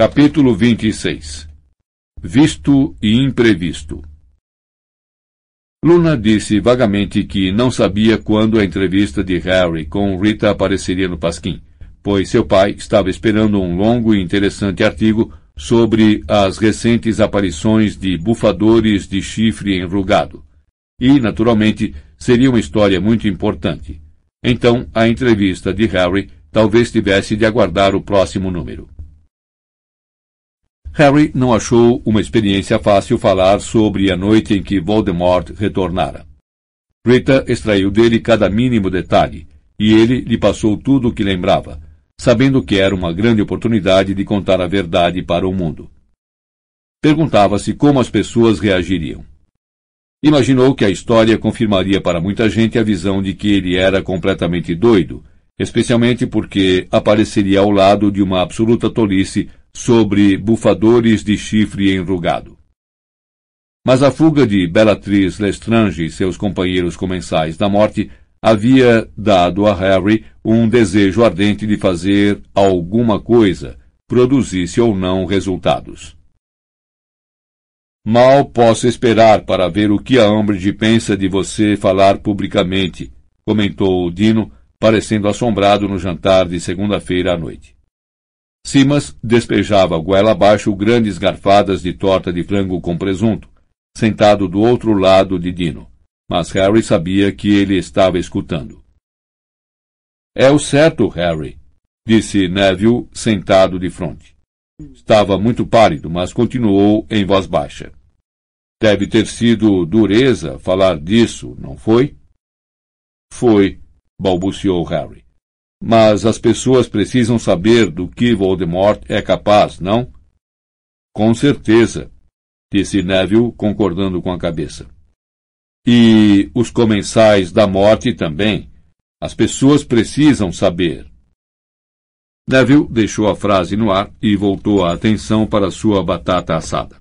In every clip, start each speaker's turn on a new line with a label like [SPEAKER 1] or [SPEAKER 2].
[SPEAKER 1] Capítulo 26 Visto e imprevisto Luna disse vagamente que não sabia quando a entrevista de Harry com Rita apareceria no Pasquim, pois seu pai estava esperando um longo e interessante artigo sobre as recentes aparições de bufadores de chifre enrugado. E, naturalmente, seria uma história muito importante. Então, a entrevista de Harry talvez tivesse de aguardar o próximo número. Harry não achou uma experiência fácil falar sobre a noite em que Voldemort retornara. Rita extraiu dele cada mínimo detalhe, e ele lhe passou tudo o que lembrava, sabendo que era uma grande oportunidade de contar a verdade para o mundo. Perguntava-se como as pessoas reagiriam. Imaginou que a história confirmaria para muita gente a visão de que ele era completamente doido, especialmente porque apareceria ao lado de uma absoluta tolice sobre bufadores de chifre enrugado. Mas a fuga de Bellatrix Lestrange e seus companheiros comensais da morte havia dado a Harry um desejo ardente de fazer alguma coisa, produzisse ou não resultados. Mal posso esperar para ver o que a Umbridge pensa de você falar publicamente, comentou Dino, parecendo assombrado no jantar de segunda-feira à noite. Simas despejava goela abaixo grandes garfadas de torta de frango com presunto, sentado do outro lado de Dino, mas Harry sabia que ele estava escutando. É o certo, Harry, disse Neville, sentado de frente. Estava muito pálido, mas continuou em voz baixa. Deve ter sido dureza falar disso, não foi? Foi, balbuciou Harry. Mas as pessoas precisam saber do que Voldemort é capaz, não? Com certeza, disse Neville, concordando com a cabeça. E os comensais da morte também. As pessoas precisam saber. Neville deixou a frase no ar e voltou a atenção para sua batata assada.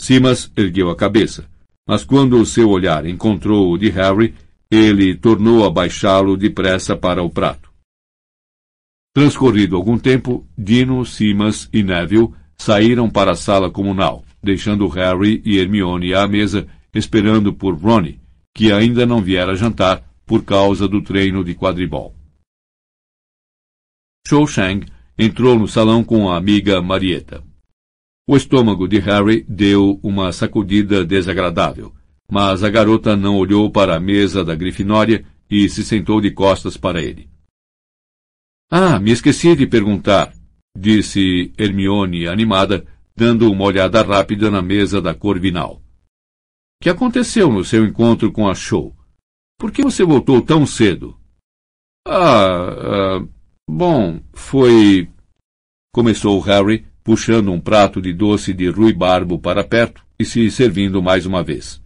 [SPEAKER 1] Simas ergueu a cabeça, mas quando o seu olhar encontrou o de Harry, ele tornou a baixá-lo depressa para o prato. Transcorrido algum tempo, Dino, Simas e Neville saíram para a sala comunal, deixando Harry e Hermione à mesa, esperando por Ronnie, que ainda não viera jantar por causa do treino de quadribol. Cho Chang entrou no salão com a amiga Marieta. O estômago de Harry deu uma sacudida desagradável, mas a garota não olhou para a mesa da Grifinória e se sentou de costas para ele. Ah, me esqueci de perguntar, disse Hermione animada, dando uma olhada rápida na mesa da Corvinal. Que aconteceu no seu encontro com a Show? Por que você voltou tão cedo? Ah, ah bom, foi. Começou Harry, puxando um prato de doce de ruibarbo para perto e se servindo mais uma vez.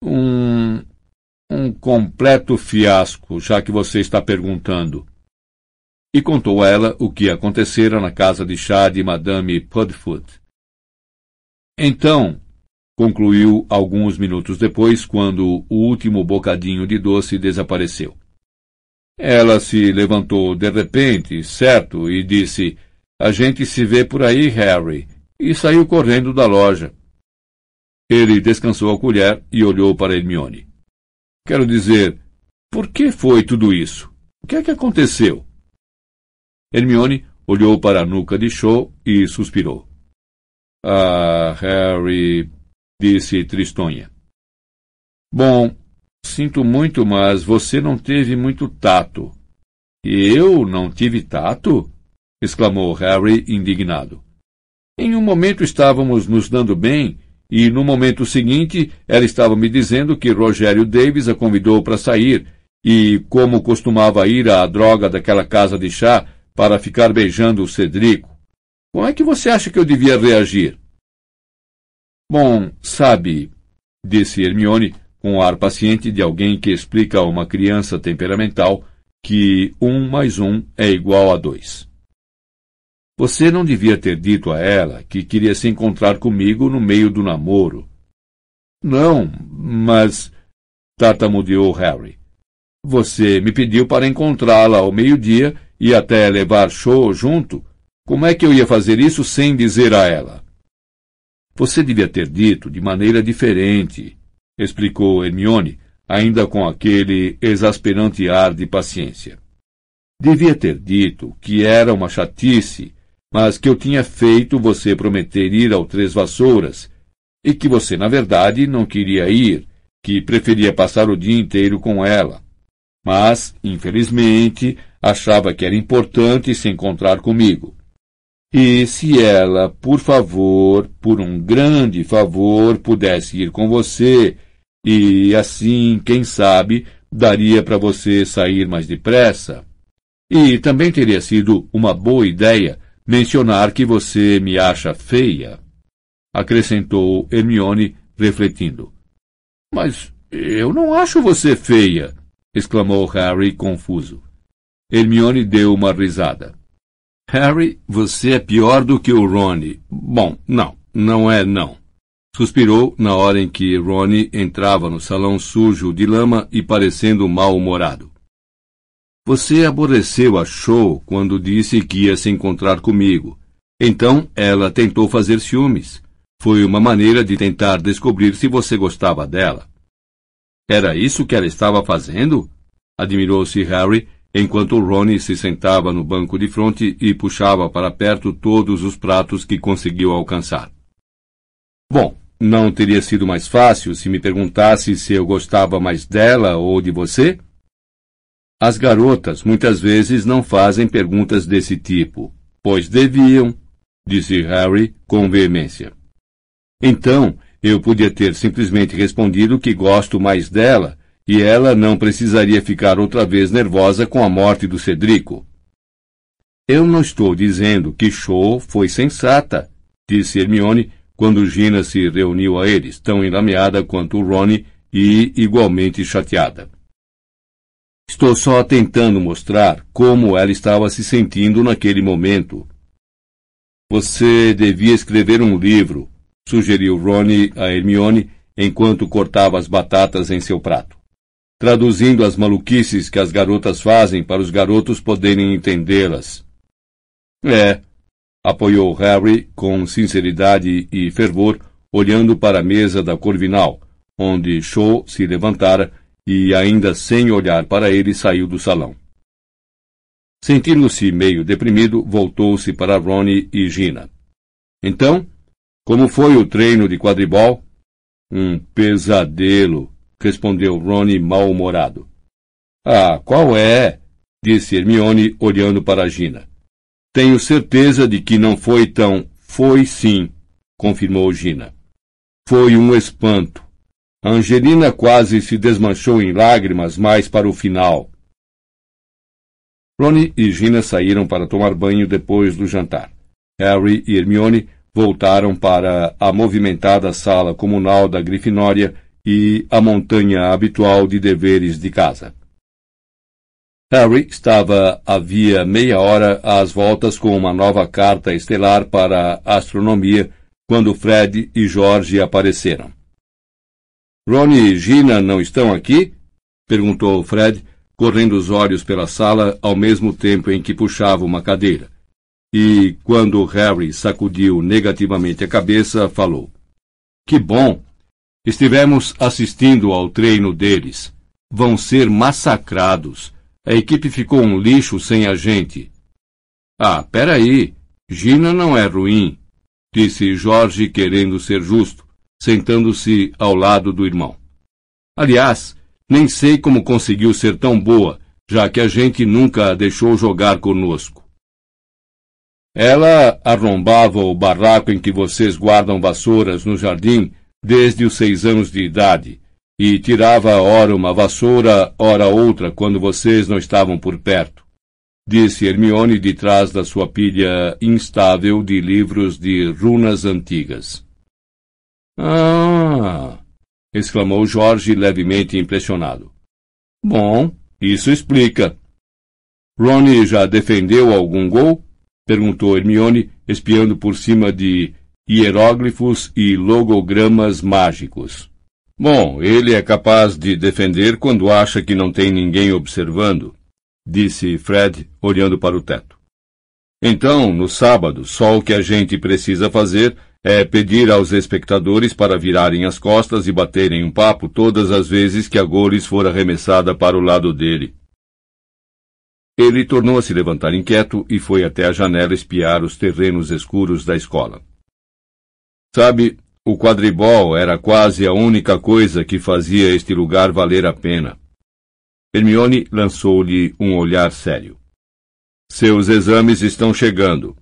[SPEAKER 1] Um. um completo fiasco, já que você está perguntando e contou a ela o que acontecera na casa de chá de Madame Pudfoot. Então, concluiu alguns minutos depois, quando o último bocadinho de doce desapareceu. Ela se levantou de repente, certo, e disse: A gente se vê por aí, Harry, e saiu correndo da loja. Ele descansou a colher e olhou para Hermione. Quero dizer, por que foi tudo isso? O que é que aconteceu? Hermione olhou para a nuca de Cho e suspirou. Ah, Harry, disse Tristonha. Bom, sinto muito, mas você não teve muito tato. Eu não tive tato? exclamou Harry, indignado. Em um momento estávamos nos dando bem, e no momento seguinte ela estava me dizendo que Rogério Davis a convidou para sair, e como costumava ir à droga daquela casa de chá, para ficar beijando o Cedrico. Como é que você acha que eu devia reagir? Bom, sabe, disse Hermione, com o ar paciente de alguém que explica a uma criança temperamental que um mais um é igual a dois. Você não devia ter dito a ela que queria se encontrar comigo no meio do namoro. Não, mas. tartamudeou Harry. Você me pediu para encontrá-la ao meio-dia e até levar show junto, Como é que eu ia fazer isso sem dizer a ela? Você devia ter dito de maneira diferente, explicou Hermione, ainda com aquele exasperante ar de paciência. Devia ter dito que era uma chatice, mas que eu tinha feito você prometer ir ao Três Vassouras, e que você, na verdade, não queria ir, que preferia passar o dia inteiro com ela. Mas, infelizmente, achava que era importante se encontrar comigo. E se ela, por favor, por um grande favor, pudesse ir com você, e assim, quem sabe, daria para você sair mais depressa. E também teria sido uma boa ideia mencionar que você me acha feia, acrescentou Hermione, refletindo. Mas eu não acho você feia, exclamou Harry confuso. Hermione deu uma risada. Harry, você é pior do que o Rony. Bom, não, não é não. Suspirou na hora em que Ronnie entrava no salão sujo de lama e parecendo mal-humorado. Você aborreceu a Show quando disse que ia se encontrar comigo. Então ela tentou fazer ciúmes. Foi uma maneira de tentar descobrir se você gostava dela. Era isso que ela estava fazendo? Admirou-se Harry, enquanto Ronnie se sentava no banco de fronte e puxava para perto todos os pratos que conseguiu alcançar. Bom, não teria sido mais fácil se me perguntasse se eu gostava mais dela ou de você? As garotas muitas vezes não fazem perguntas desse tipo, pois deviam, disse Harry com veemência. Então, eu podia ter simplesmente respondido que gosto mais dela e ela não precisaria ficar outra vez nervosa com a morte do Cedrico. Eu não estou dizendo que Cho foi sensata, disse Hermione quando Gina se reuniu a eles, tão enlameada quanto Ronnie e igualmente chateada. Estou só tentando mostrar como ela estava se sentindo naquele momento. Você devia escrever um livro, sugeriu Ronnie a Hermione enquanto cortava as batatas em seu prato traduzindo as maluquices que as garotas fazem para os garotos poderem entendê-las. É, apoiou Harry com sinceridade e fervor, olhando para a mesa da Corvinal, onde Shaw se levantara e, ainda sem olhar para ele, saiu do salão. Sentindo-se meio deprimido, voltou-se para Ronnie e Gina. Então, como foi o treino de quadribol? Um pesadelo, respondeu Ronnie mal-humorado. Ah, qual é? disse Hermione, olhando para Gina. Tenho certeza de que não foi tão. Foi sim, confirmou Gina. Foi um espanto. Angelina quase se desmanchou em lágrimas mais para o final. Ronnie e Gina saíram para tomar banho depois do jantar. Harry e Hermione voltaram para a movimentada sala comunal da Grifinória e a montanha habitual de deveres de casa. Harry estava havia meia hora às voltas com uma nova carta estelar para a astronomia quando Fred e George apareceram. Ron e Gina não estão aqui? perguntou Fred, correndo os olhos pela sala ao mesmo tempo em que puxava uma cadeira. E, quando Harry sacudiu negativamente a cabeça, falou: Que bom! Estivemos assistindo ao treino deles. Vão ser massacrados. A equipe ficou um lixo sem a gente. Ah, peraí. Gina não é ruim, disse Jorge querendo ser justo, sentando-se ao lado do irmão. Aliás, nem sei como conseguiu ser tão boa, já que a gente nunca a deixou jogar conosco. Ela arrombava o barraco em que vocês guardam vassouras no jardim desde os seis anos de idade, e tirava ora uma vassoura, ora outra, quando vocês não estavam por perto. Disse Hermione de trás da sua pilha instável de livros de runas antigas. Ah! exclamou Jorge levemente impressionado. Bom, isso explica. Ronnie já defendeu algum gol? perguntou Hermione, espiando por cima de hieróglifos e logogramas mágicos. Bom, ele é capaz de defender quando acha que não tem ninguém observando, disse Fred, olhando para o teto. Então, no sábado, só o que a gente precisa fazer é pedir aos espectadores para virarem as costas e baterem um papo todas as vezes que a Goles for arremessada para o lado dele. Ele tornou a se levantar inquieto e foi até a janela espiar os terrenos escuros da escola. Sabe, o quadribol era quase a única coisa que fazia este lugar valer a pena. Hermione lançou-lhe um olhar sério. Seus exames estão chegando.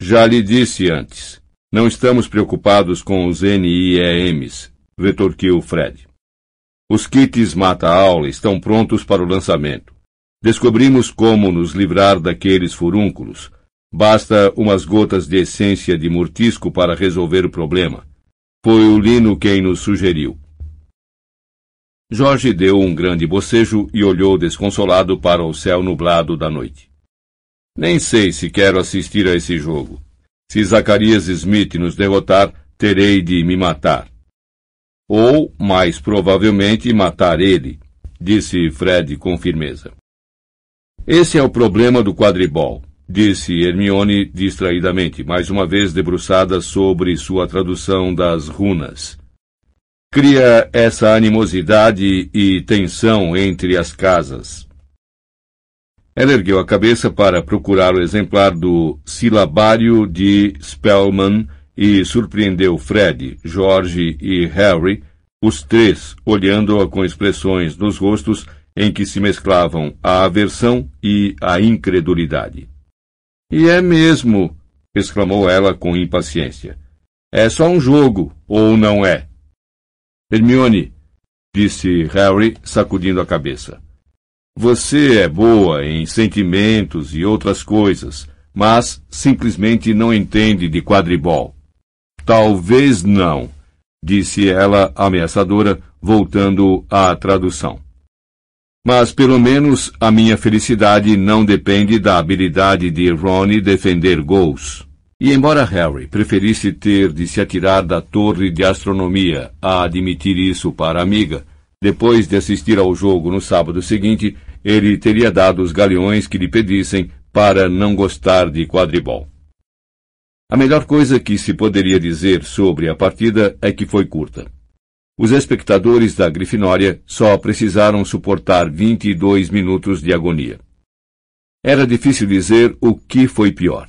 [SPEAKER 1] Já lhe disse antes. Não estamos preocupados com os NIEMs, retorquiu Fred. Os kits mata-aula estão prontos para o lançamento. Descobrimos como nos livrar daqueles furúnculos. Basta umas gotas de essência de mortisco para resolver o problema. Foi o Lino quem nos sugeriu. Jorge deu um grande bocejo e olhou desconsolado para o céu nublado da noite. Nem sei se quero assistir a esse jogo. Se Zacarias Smith nos derrotar, terei de me matar. Ou, mais provavelmente, matar ele, disse Fred com firmeza. Esse é o problema do quadribol, disse Hermione distraidamente, mais uma vez debruçada sobre sua tradução das runas. Cria essa animosidade e tensão entre as casas. Ela ergueu a cabeça para procurar o exemplar do Silabário de Spellman e surpreendeu Fred, George e Harry, os três olhando-a com expressões nos rostos em que se mesclavam a aversão e a incredulidade. E é mesmo, exclamou ela com impaciência. É só um jogo, ou não é? Hermione, disse Harry, sacudindo a cabeça. Você é boa em sentimentos e outras coisas, mas simplesmente não entende de quadribol. Talvez não, disse ela ameaçadora, voltando à tradução. Mas pelo menos a minha felicidade não depende da habilidade de Ronnie defender gols. E embora Harry preferisse ter de se atirar da torre de astronomia a admitir isso para a amiga, depois de assistir ao jogo no sábado seguinte, ele teria dado os galeões que lhe pedissem para não gostar de quadribol. A melhor coisa que se poderia dizer sobre a partida é que foi curta. Os espectadores da Grifinória só precisaram suportar 22 minutos de agonia. Era difícil dizer o que foi pior.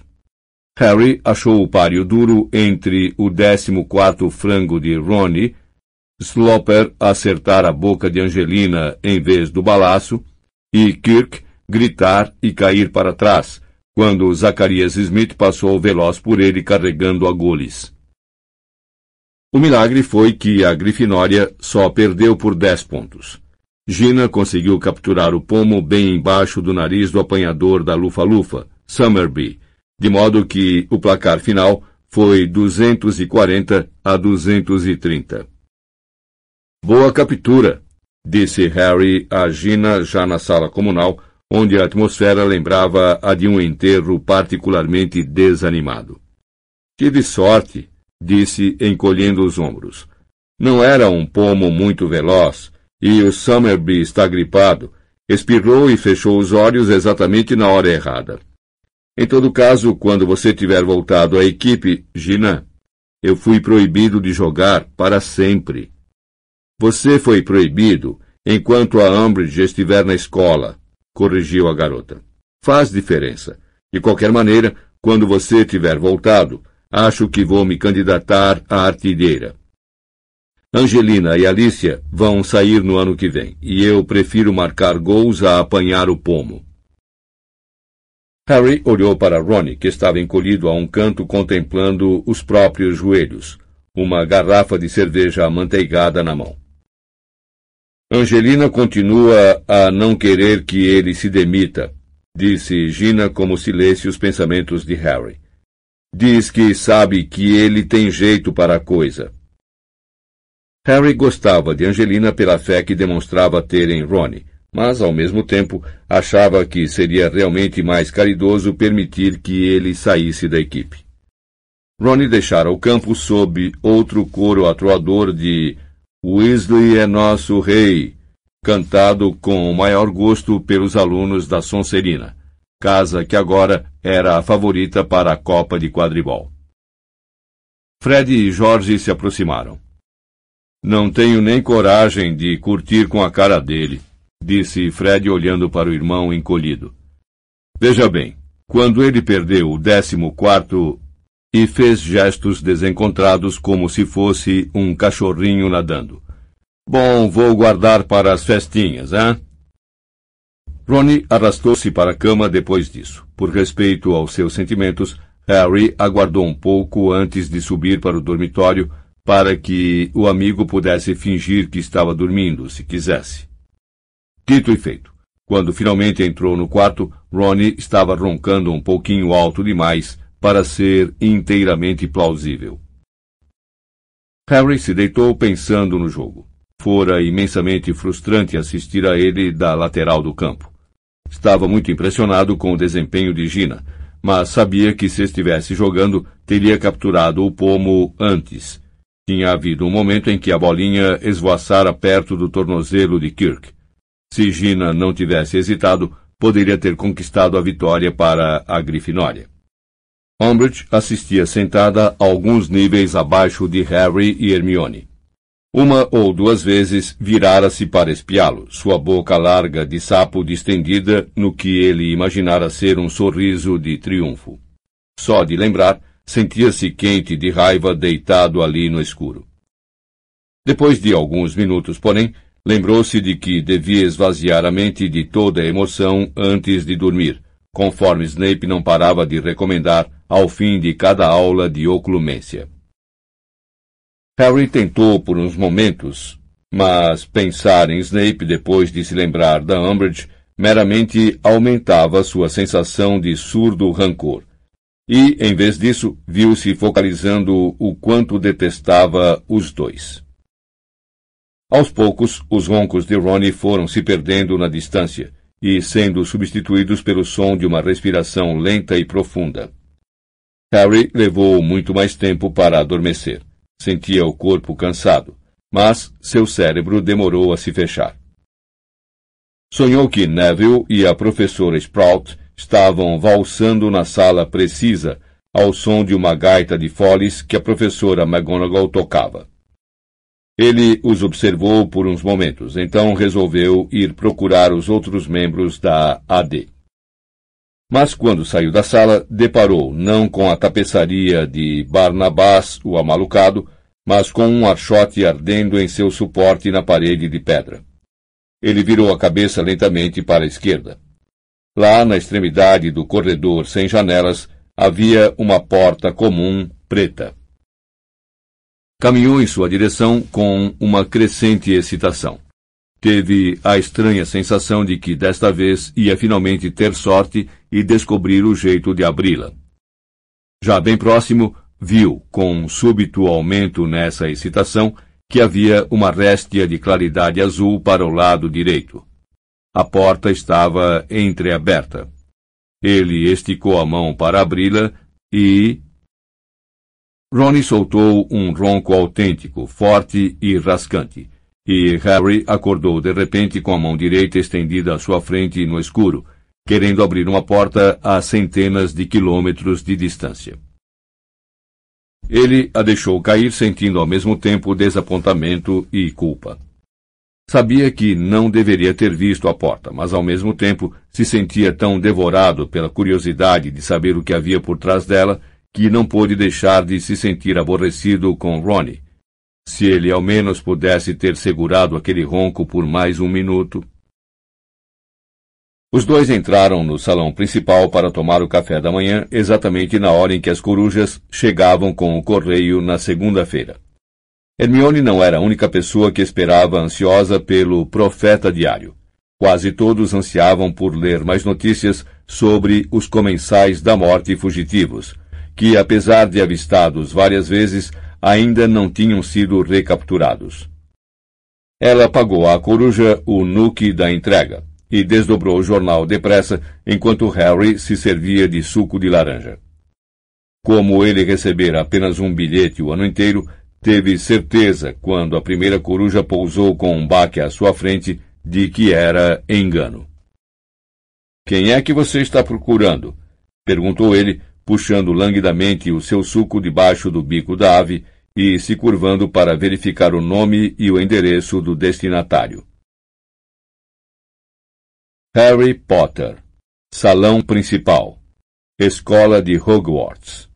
[SPEAKER 1] Harry achou o páreo duro entre o 14º frango de Ronnie, Sloper acertar a boca de Angelina em vez do balaço, e Kirk gritar e cair para trás, quando Zacarias Smith passou veloz por ele carregando a goles. O milagre foi que a Grifinória só perdeu por dez pontos. Gina conseguiu capturar o pomo bem embaixo do nariz do apanhador da Lufa-Lufa, Summerby, de modo que o placar final foi 240 a 230. Boa captura, disse Harry a Gina já na sala comunal, onde a atmosfera lembrava a de um enterro particularmente desanimado. Tive sorte, disse encolhendo os ombros. Não era um pomo muito veloz, e o Summerby está gripado. Espirrou e fechou os olhos exatamente na hora errada. Em todo caso, quando você tiver voltado à equipe, Gina, eu fui proibido de jogar para sempre. Você foi proibido enquanto a Umbridge estiver na escola, corrigiu a garota. Faz diferença. De qualquer maneira, quando você tiver voltado, acho que vou me candidatar à artilheira. Angelina e Alicia vão sair no ano que vem, e eu prefiro marcar gols a apanhar o pomo. Harry olhou para Ronnie, que estava encolhido a um canto contemplando os próprios joelhos, uma garrafa de cerveja amanteigada na mão. Angelina continua a não querer que ele se demita, disse Gina como se lesse os pensamentos de Harry. Diz que sabe que ele tem jeito para a coisa. Harry gostava de Angelina pela fé que demonstrava ter em Ronnie, mas, ao mesmo tempo, achava que seria realmente mais caridoso permitir que ele saísse da equipe. Ronnie deixara o campo sob outro coro atroador de Weasley é nosso rei, cantado com o maior gosto pelos alunos da Sonserina, casa que agora era a favorita para a Copa de Quadribol. Fred e Jorge se aproximaram. Não tenho nem coragem de curtir com a cara dele, disse Fred olhando para o irmão encolhido. Veja bem, quando ele perdeu o décimo quarto e fez gestos desencontrados como se fosse um cachorrinho nadando. Bom, vou guardar para as festinhas, hein? Ronnie arrastou-se para a cama depois disso. Por respeito aos seus sentimentos, Harry aguardou um pouco antes de subir para o dormitório para que o amigo pudesse fingir que estava dormindo, se quisesse. Dito e feito. Quando finalmente entrou no quarto, Ronnie estava roncando um pouquinho alto demais para ser inteiramente plausível. Harry se deitou pensando no jogo. Fora imensamente frustrante assistir a ele da lateral do campo. Estava muito impressionado com o desempenho de Gina, mas sabia que se estivesse jogando, teria capturado o pomo antes. Tinha havido um momento em que a bolinha esvoaçara perto do tornozelo de Kirk. Se Gina não tivesse hesitado, poderia ter conquistado a vitória para a Grifinória. Umbridge assistia sentada alguns níveis abaixo de Harry e Hermione. Uma ou duas vezes virara-se para espiá-lo, sua boca larga de sapo distendida no que ele imaginara ser um sorriso de triunfo. Só de lembrar, sentia-se quente de raiva deitado ali no escuro. Depois de alguns minutos, porém, lembrou-se de que devia esvaziar a mente de toda a emoção antes de dormir, conforme Snape não parava de recomendar ao fim de cada aula de oclumência. Harry tentou por uns momentos, mas pensar em Snape depois de se lembrar da Umbridge meramente aumentava sua sensação de surdo rancor. E, em vez disso, viu-se focalizando o quanto detestava os dois. Aos poucos, os roncos de Ronnie foram se perdendo na distância e sendo substituídos pelo som de uma respiração lenta e profunda. Harry levou muito mais tempo para adormecer. Sentia o corpo cansado, mas seu cérebro demorou a se fechar. Sonhou que Neville e a professora Sprout estavam valsando na sala precisa ao som de uma gaita de foles que a professora McGonagall tocava. Ele os observou por uns momentos, então resolveu ir procurar os outros membros da AD. Mas quando saiu da sala, deparou não com a tapeçaria de Barnabás, o amalucado, mas com um archote ardendo em seu suporte na parede de pedra. Ele virou a cabeça lentamente para a esquerda. Lá na extremidade do corredor sem janelas havia uma porta comum preta. Caminhou em sua direção com uma crescente excitação. Teve a estranha sensação de que desta vez ia finalmente ter sorte e descobrir o jeito de abri-la. Já bem próximo, viu, com um súbito aumento nessa excitação, que havia uma réstia de claridade azul para o lado direito. A porta estava entreaberta. Ele esticou a mão para abri-la e. Ronnie soltou um ronco autêntico, forte e rascante e Harry acordou de repente com a mão direita estendida à sua frente no escuro, querendo abrir uma porta a centenas de quilômetros de distância. Ele a deixou cair, sentindo ao mesmo tempo desapontamento e culpa. Sabia que não deveria ter visto a porta, mas ao mesmo tempo se sentia tão devorado pela curiosidade de saber o que havia por trás dela que não pôde deixar de se sentir aborrecido com Ronnie, se ele ao menos pudesse ter segurado aquele ronco por mais um minuto. Os dois entraram no salão principal para tomar o café da manhã, exatamente na hora em que as corujas chegavam com o correio na segunda-feira. Hermione não era a única pessoa que esperava ansiosa pelo Profeta Diário. Quase todos ansiavam por ler mais notícias sobre os comensais da morte fugitivos, que, apesar de avistados várias vezes, ainda não tinham sido recapturados. Ela pagou à coruja o nuque da entrega e desdobrou o jornal depressa enquanto Harry se servia de suco de laranja. Como ele recebera apenas um bilhete o ano inteiro, teve certeza, quando a primeira coruja pousou com um baque à sua frente, de que era engano. Quem é que você está procurando? perguntou ele, puxando languidamente o seu suco debaixo do bico da ave e se curvando para verificar o nome e o endereço do destinatário. Harry Potter Salão Principal Escola de Hogwarts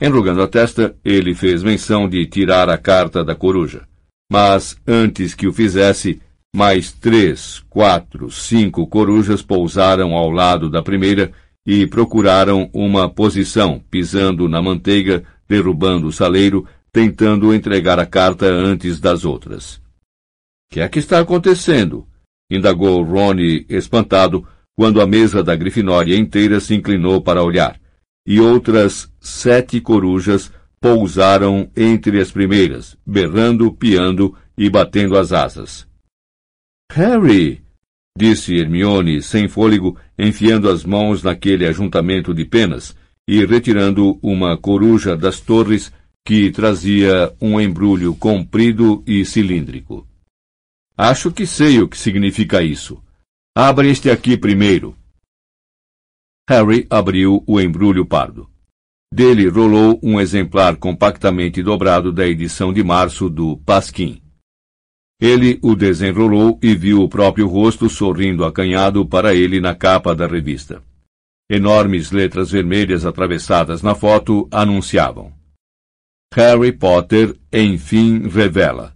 [SPEAKER 1] Enrugando a testa, ele fez menção de tirar a carta da coruja. Mas, antes que o fizesse, mais três, quatro, cinco corujas pousaram ao lado da primeira e procuraram uma posição, pisando na manteiga, derrubando o saleiro, tentando entregar a carta antes das outras. Que é que está acontecendo? indagou Rony espantado, quando a mesa da Grifinória inteira se inclinou para olhar, e outras sete corujas pousaram entre as primeiras, berrando, piando e batendo as asas. Harry! Disse Hermione, sem fôlego, enfiando as mãos naquele ajuntamento de penas e retirando uma coruja das torres que trazia um embrulho comprido e cilíndrico. Acho que sei o que significa isso. Abra este aqui primeiro. Harry abriu o embrulho pardo. Dele rolou um exemplar compactamente dobrado da edição de março do Pasquim. Ele o desenrolou e viu o próprio rosto sorrindo acanhado para ele na capa da revista. Enormes letras vermelhas atravessadas na foto anunciavam: Harry Potter enfim revela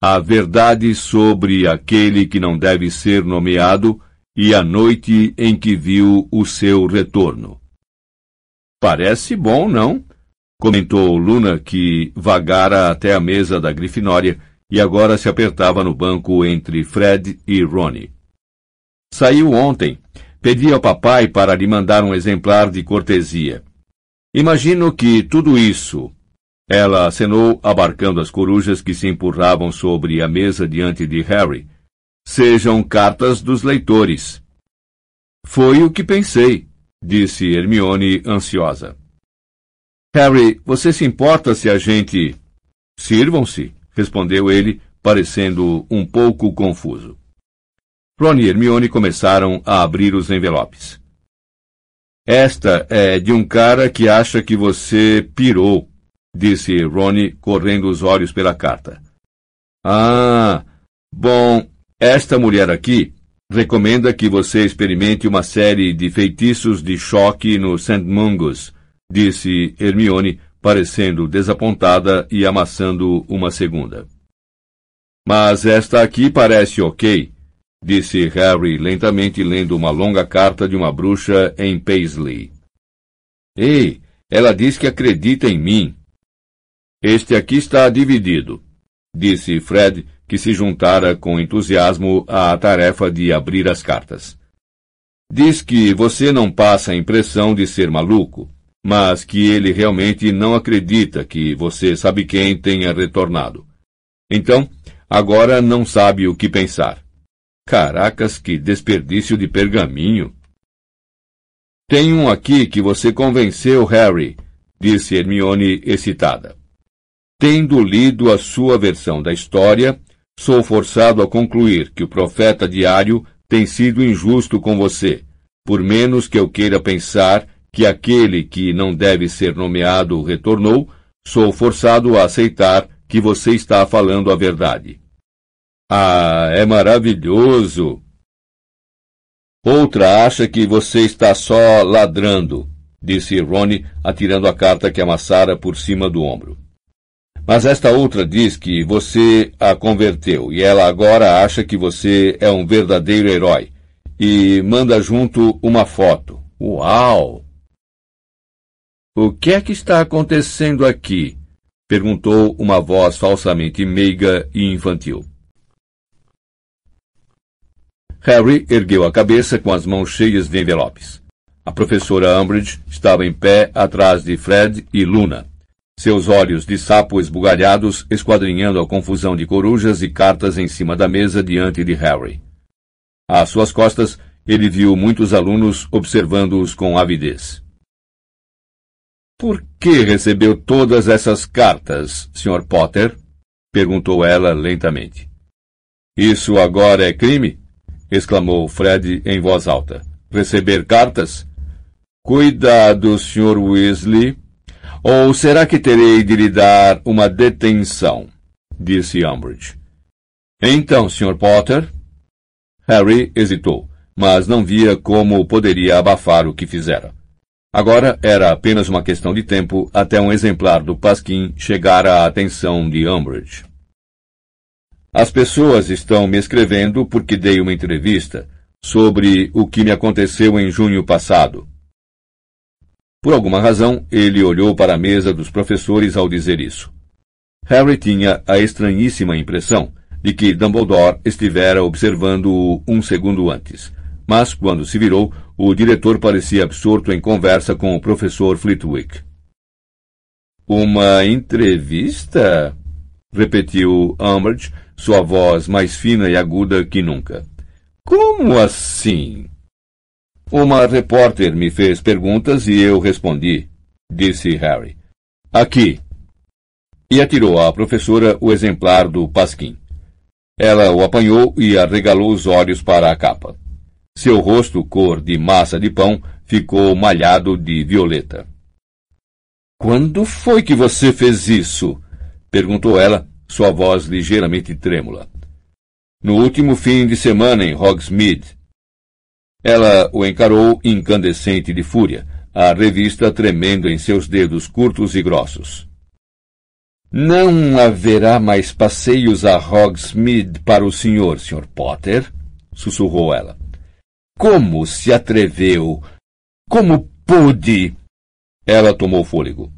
[SPEAKER 1] a verdade sobre aquele que não deve ser nomeado e a noite em que viu o seu retorno. Parece bom, não? comentou Luna, que vagara até a mesa da Grifinória e agora se apertava no banco entre Fred e Ronnie. Saiu ontem. Pedi ao papai para lhe mandar um exemplar de cortesia. Imagino que tudo isso. Ela acenou, abarcando as corujas que se empurravam sobre a mesa diante de Harry. Sejam cartas dos leitores. Foi o que pensei, disse Hermione ansiosa. Harry, você se importa se a gente. Sirvam-se, respondeu ele, parecendo um pouco confuso. Ron e Hermione começaram a abrir os envelopes. Esta é de um cara que acha que você pirou, disse Ronnie, correndo os olhos pela carta. Ah, bom, esta mulher aqui recomenda que você experimente uma série de feitiços de choque no St. Mungus, disse Hermione, parecendo desapontada e amassando uma segunda. Mas esta aqui parece ok, disse Harry lentamente lendo uma longa carta de uma bruxa em Paisley. Ei, ela diz que acredita em mim. Este aqui está dividido, disse Fred, que se juntara com entusiasmo à tarefa de abrir as cartas. Diz que você não passa a impressão de ser maluco, mas que ele realmente não acredita que você sabe quem tenha retornado. Então, agora não sabe o que pensar. Caracas, que desperdício de pergaminho! Tem um aqui que você convenceu, Harry, disse Hermione excitada. Tendo lido a sua versão da história, sou forçado a concluir que o profeta diário tem sido injusto com você, por menos que eu queira pensar que aquele que não deve ser nomeado retornou, sou forçado a aceitar que você está falando a verdade. Ah, é maravilhoso! Outra acha que você está só ladrando, disse Ronnie, atirando a carta que amassara por cima do ombro. Mas esta outra diz que você a converteu e ela agora acha que você é um verdadeiro herói e manda junto uma foto. Uau! O que é que está acontecendo aqui? perguntou uma voz falsamente meiga e infantil. Harry ergueu a cabeça com as mãos cheias de envelopes. A professora Umbridge estava em pé atrás de Fred e Luna, seus olhos de sapo esbugalhados esquadrinhando a confusão de corujas e cartas em cima da mesa diante de Harry. Às suas costas, ele viu muitos alunos observando-os com avidez. Por que recebeu todas essas cartas, Sr. Potter? perguntou ela lentamente. Isso agora é crime? exclamou Fred em voz alta. Receber cartas? Cuidado, Sr. Weasley. Ou será que terei de lhe dar uma detenção? disse Umbridge. Então, Sr. Potter? Harry hesitou, mas não via como poderia abafar o que fizera. Agora era apenas uma questão de tempo até um exemplar do Pasquim chegar à atenção de Umbridge. As pessoas estão me escrevendo porque dei uma entrevista sobre o que me aconteceu em junho passado. Por alguma razão, ele olhou para a mesa dos professores ao dizer isso. Harry tinha a estranhíssima impressão de que Dumbledore estivera observando-o um segundo antes, mas quando se virou, o diretor parecia absorto em conversa com o professor Flitwick. Uma entrevista? repetiu Umbridge, sua voz mais fina e aguda que nunca. Como assim? Uma repórter me fez perguntas e eu respondi, disse Harry. Aqui. E atirou à professora o exemplar do Pasquim. Ela o apanhou e arregalou os olhos para a capa. Seu rosto, cor de massa de pão, ficou malhado de violeta. Quando foi que você fez isso? perguntou ela, sua voz ligeiramente trêmula. No último fim de semana em Hogsmeade. Ela o encarou incandescente de fúria, a revista tremendo em seus dedos curtos e grossos. Não haverá mais passeios a Hogsmeade para o senhor, Sr. Potter? sussurrou ela. Como se atreveu? Como pôde? Ela tomou fôlego.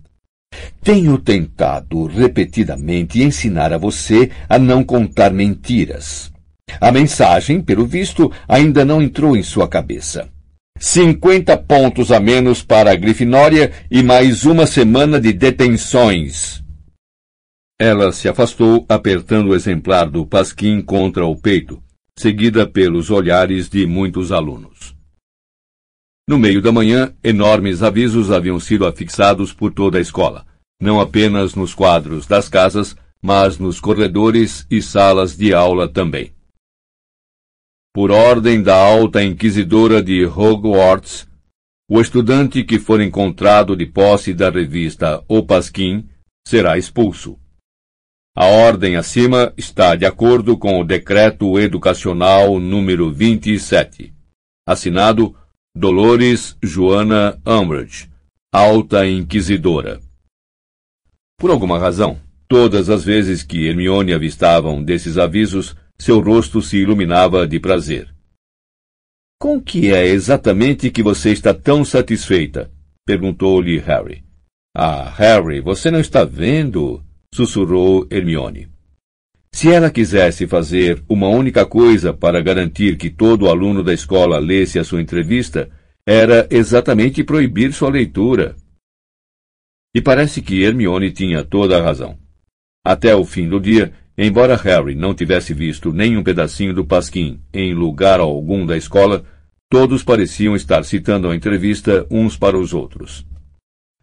[SPEAKER 1] Tenho tentado repetidamente ensinar a você a não contar mentiras. A mensagem, pelo visto, ainda não entrou em sua cabeça. Cinquenta pontos a menos para a Grifinória e mais uma semana de detenções. Ela se afastou, apertando o exemplar do Pasquim contra o peito seguida pelos olhares de muitos alunos. No meio da manhã, enormes avisos haviam sido afixados por toda a escola, não apenas nos quadros das casas, mas nos corredores e salas de aula também. Por ordem da alta inquisidora de Hogwarts, o estudante que for encontrado de posse da revista O Pasquim será expulso. A ordem acima está de acordo com o Decreto Educacional número 27. Assinado Dolores Joana Umbridge, Alta Inquisidora. Por alguma razão, todas as vezes que Hermione avistava um desses avisos, seu rosto se iluminava de prazer. Com que é exatamente que você está tão satisfeita? perguntou-lhe Harry. Ah, Harry, você não está vendo? Sussurrou Hermione. Se ela quisesse fazer uma única coisa para garantir que todo aluno da escola lesse a sua entrevista, era exatamente proibir sua leitura. E parece que Hermione tinha toda a razão. Até o fim do dia, embora Harry não tivesse visto nenhum pedacinho do Pasquim em lugar algum da escola, todos pareciam estar citando a entrevista uns para os outros.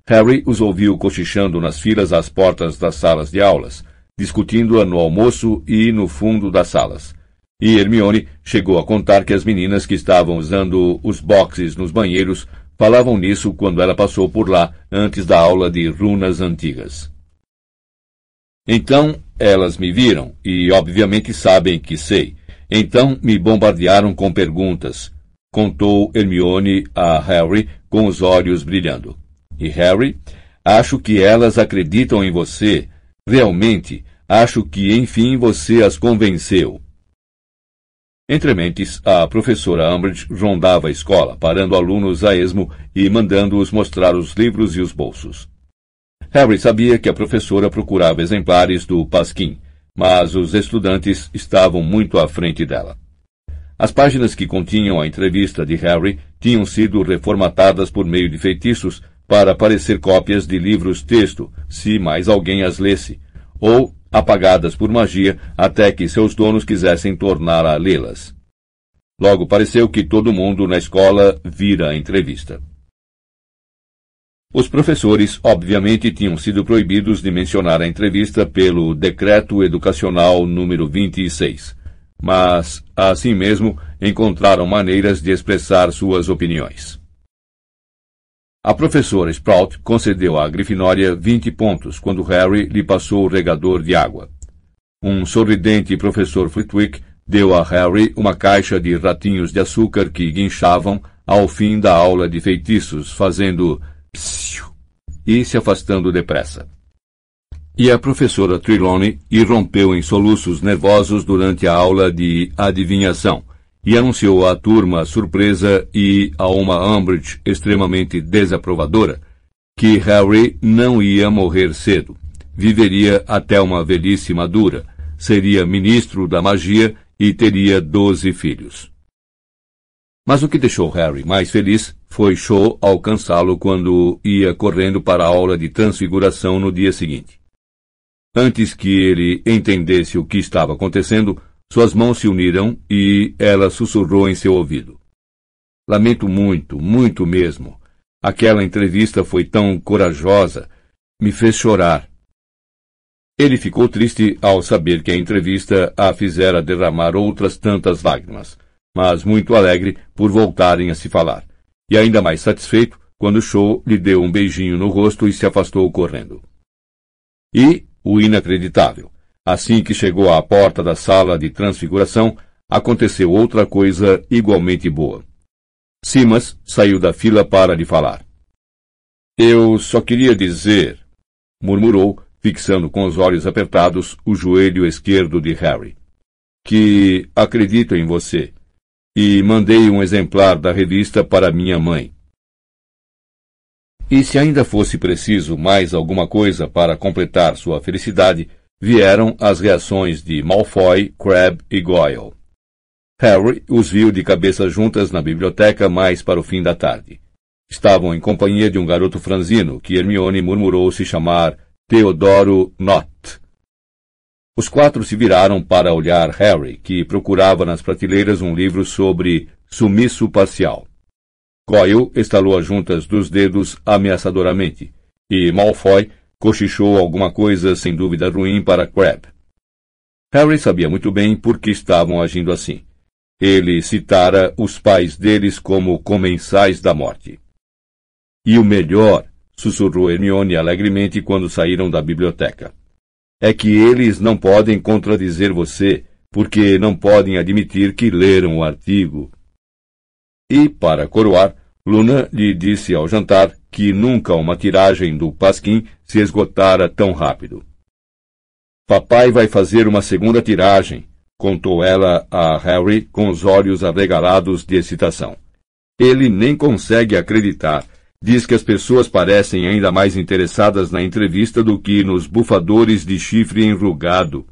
[SPEAKER 1] Harry os ouviu cochichando nas filas às portas das salas de aulas, discutindo-a no almoço e no fundo das salas. E Hermione chegou a contar que as meninas que estavam usando os boxes nos banheiros falavam nisso quando ela passou por lá antes da aula de runas antigas. Então elas me viram e obviamente sabem que sei. Então me bombardearam com perguntas, contou Hermione a Harry com os olhos brilhando. E Harry, acho que elas acreditam em você. Realmente, acho que enfim você as convenceu. Entre mentes, a professora Umbridge rondava a escola, parando alunos a esmo e mandando-os mostrar os livros e os bolsos. Harry sabia que a professora procurava exemplares do Pasquim, mas os estudantes estavam muito à frente dela. As páginas que continham a entrevista de Harry tinham sido reformatadas por meio de feitiços para parecer cópias de livros-texto, se mais alguém as lesse, ou apagadas por magia até que seus donos quisessem tornar a lê-las. Logo pareceu que todo mundo na escola vira a entrevista. Os professores, obviamente, tinham sido proibidos de mencionar a entrevista pelo Decreto Educacional número 26, mas, assim mesmo, encontraram maneiras de expressar suas opiniões. A professora Sprout concedeu à Grifinória 20 pontos quando Harry lhe passou o regador de água. Um sorridente professor Flitwick deu a Harry uma caixa de ratinhos de açúcar que guinchavam ao fim da aula de feitiços, fazendo psiu e se afastando depressa. E a professora Trelawney irrompeu em soluços nervosos durante a aula de adivinhação e anunciou à turma surpresa e a uma Umbridge extremamente desaprovadora que Harry não ia morrer cedo, viveria até uma velhice madura, seria ministro da magia e teria doze filhos. Mas o que deixou Harry mais feliz foi Cho alcançá-lo quando ia correndo para a aula de transfiguração no dia seguinte. Antes que ele entendesse o que estava acontecendo, suas mãos se uniram e ela sussurrou em seu ouvido. Lamento muito, muito mesmo. Aquela entrevista foi tão corajosa. Me fez chorar. Ele ficou triste ao saber que a entrevista a fizera derramar outras tantas lágrimas, mas muito alegre por voltarem a se falar, e ainda mais satisfeito quando Show lhe deu um beijinho no rosto e se afastou correndo. E o inacreditável. Assim que chegou à porta da sala de transfiguração, aconteceu outra coisa igualmente boa. Simas saiu da fila para lhe falar. Eu só queria dizer, murmurou, fixando com os olhos apertados o joelho esquerdo de Harry, que acredito em você, e mandei um exemplar da revista para minha mãe. E se ainda fosse preciso mais alguma coisa para completar sua felicidade, vieram as reações de Malfoy, Crabbe e Goyle. Harry os viu de cabeças juntas na biblioteca mais para o fim da tarde. Estavam em companhia de um garoto franzino que Hermione murmurou se chamar Teodoro Nott. Os quatro se viraram para olhar Harry, que procurava nas prateleiras um livro sobre sumiço parcial. Goyle estalou as juntas dos dedos ameaçadoramente, e Malfoy cochichou alguma coisa sem dúvida ruim para Crabbe. Harry sabia muito bem por que estavam agindo assim. Ele citara os pais deles como comensais da morte. E o melhor, sussurrou Hermione alegremente quando saíram da biblioteca, é que eles não podem contradizer você, porque não podem admitir que leram o artigo. E, para coroar, Luna lhe disse ao jantar que nunca uma tiragem do Pasquim se esgotara tão rápido. Papai vai fazer uma segunda tiragem, contou ela a Harry com os olhos arregalados de excitação. Ele nem consegue acreditar. Diz que as pessoas parecem ainda mais interessadas na entrevista do que nos bufadores de chifre enrugado.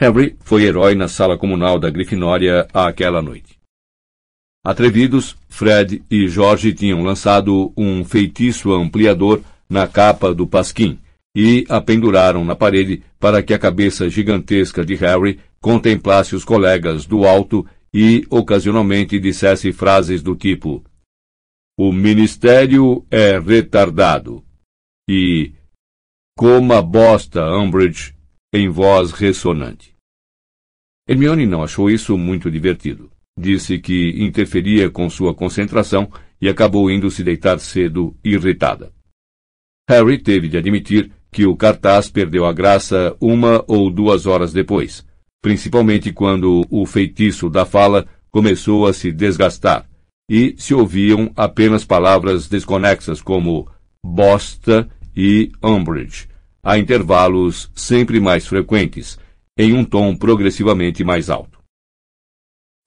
[SPEAKER 1] Harry foi herói na sala comunal da Grifinória àquela noite. Atrevidos, Fred e Jorge tinham lançado um feitiço ampliador na capa do pasquim e a penduraram na parede para que a cabeça gigantesca de Harry contemplasse os colegas do alto e, ocasionalmente, dissesse frases do tipo: O ministério é retardado. E Coma bosta, Umbridge, em voz ressonante. Hermione não achou isso muito divertido. Disse que interferia com sua concentração e acabou indo se deitar cedo, irritada. Harry teve de admitir que o cartaz perdeu a graça uma ou duas horas depois, principalmente quando o feitiço da fala começou a se desgastar e se ouviam apenas palavras desconexas como bosta e Umbridge, a intervalos sempre mais frequentes, em um tom progressivamente mais alto.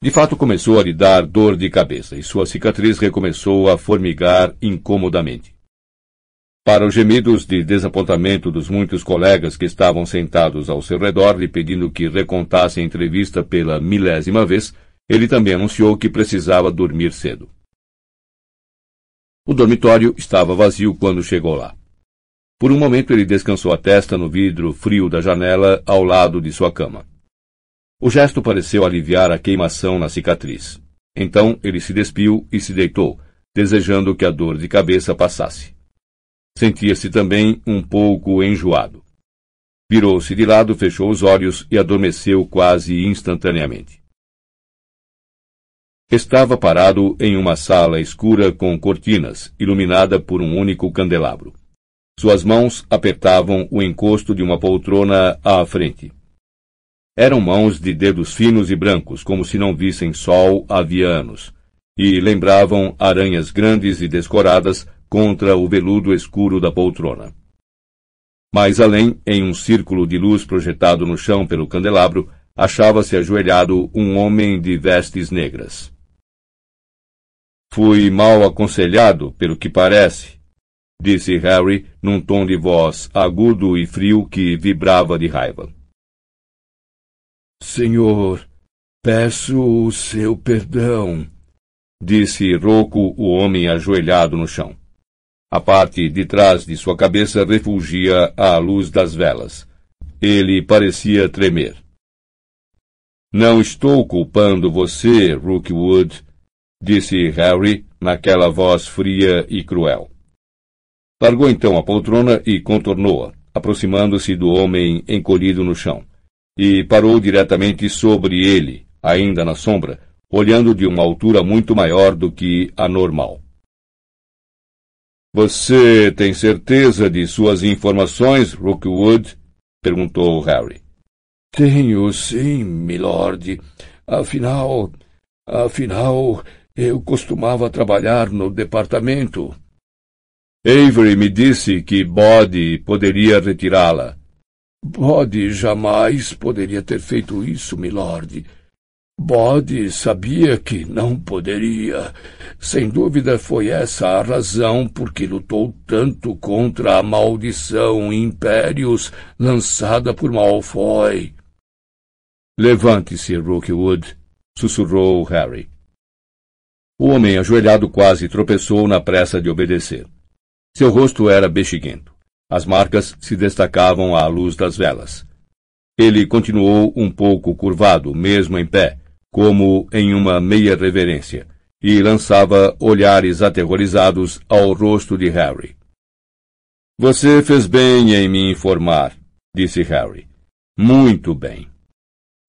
[SPEAKER 1] De fato, começou a lhe dar dor de cabeça e sua cicatriz recomeçou a formigar incomodamente. Para os gemidos de desapontamento dos muitos colegas que estavam sentados ao seu redor lhe pedindo que recontasse a entrevista pela milésima vez, ele também anunciou que precisava dormir cedo. O dormitório estava vazio quando chegou lá. Por um momento ele descansou a testa no vidro frio da janela ao lado de sua cama. O gesto pareceu aliviar a queimação na cicatriz. Então ele se despiu e se deitou, desejando que a dor de cabeça passasse. Sentia-se também um pouco enjoado. Virou-se de lado, fechou os olhos e adormeceu quase instantaneamente. Estava parado em uma sala escura com cortinas, iluminada por um único candelabro. Suas mãos apertavam o encosto de uma poltrona à frente. Eram mãos de dedos finos e brancos, como se não vissem sol havia anos, e lembravam aranhas grandes e descoradas contra o veludo escuro da poltrona. Mais além, em um círculo de luz projetado no chão pelo candelabro, achava-se ajoelhado um homem de vestes negras. Fui mal aconselhado, pelo que parece, disse Harry num tom de voz agudo e frio que vibrava de raiva.
[SPEAKER 2] Senhor, peço o seu perdão,
[SPEAKER 1] disse rouco o homem ajoelhado no chão. A parte de trás de sua cabeça refulgia à luz das velas. Ele parecia tremer. Não estou culpando você, Rookwood, disse Harry naquela voz fria e cruel. Largou então a poltrona e contornou-a, aproximando-se do homem encolhido no chão, e parou diretamente sobre ele, ainda na sombra, olhando de uma altura muito maior do que a normal. Você tem certeza de suas informações, Rookwood? perguntou Harry.
[SPEAKER 2] Tenho sim, milord. Afinal, afinal, eu costumava trabalhar no departamento.
[SPEAKER 1] Avery me disse que Bode poderia retirá-la.
[SPEAKER 2] Bode jamais poderia ter feito isso, milord. Bode sabia que não poderia. Sem dúvida foi essa a razão por que lutou tanto contra a maldição Impérios lançada por Malfoy.
[SPEAKER 1] Levante-se, Rookwood, sussurrou Harry. O homem ajoelhado quase tropeçou na pressa de obedecer. Seu rosto era bexiguento. As marcas se destacavam à luz das velas. Ele continuou um pouco curvado, mesmo em pé, como em uma meia reverência, e lançava olhares aterrorizados ao rosto de Harry. Você fez bem em me informar, disse Harry. Muito bem.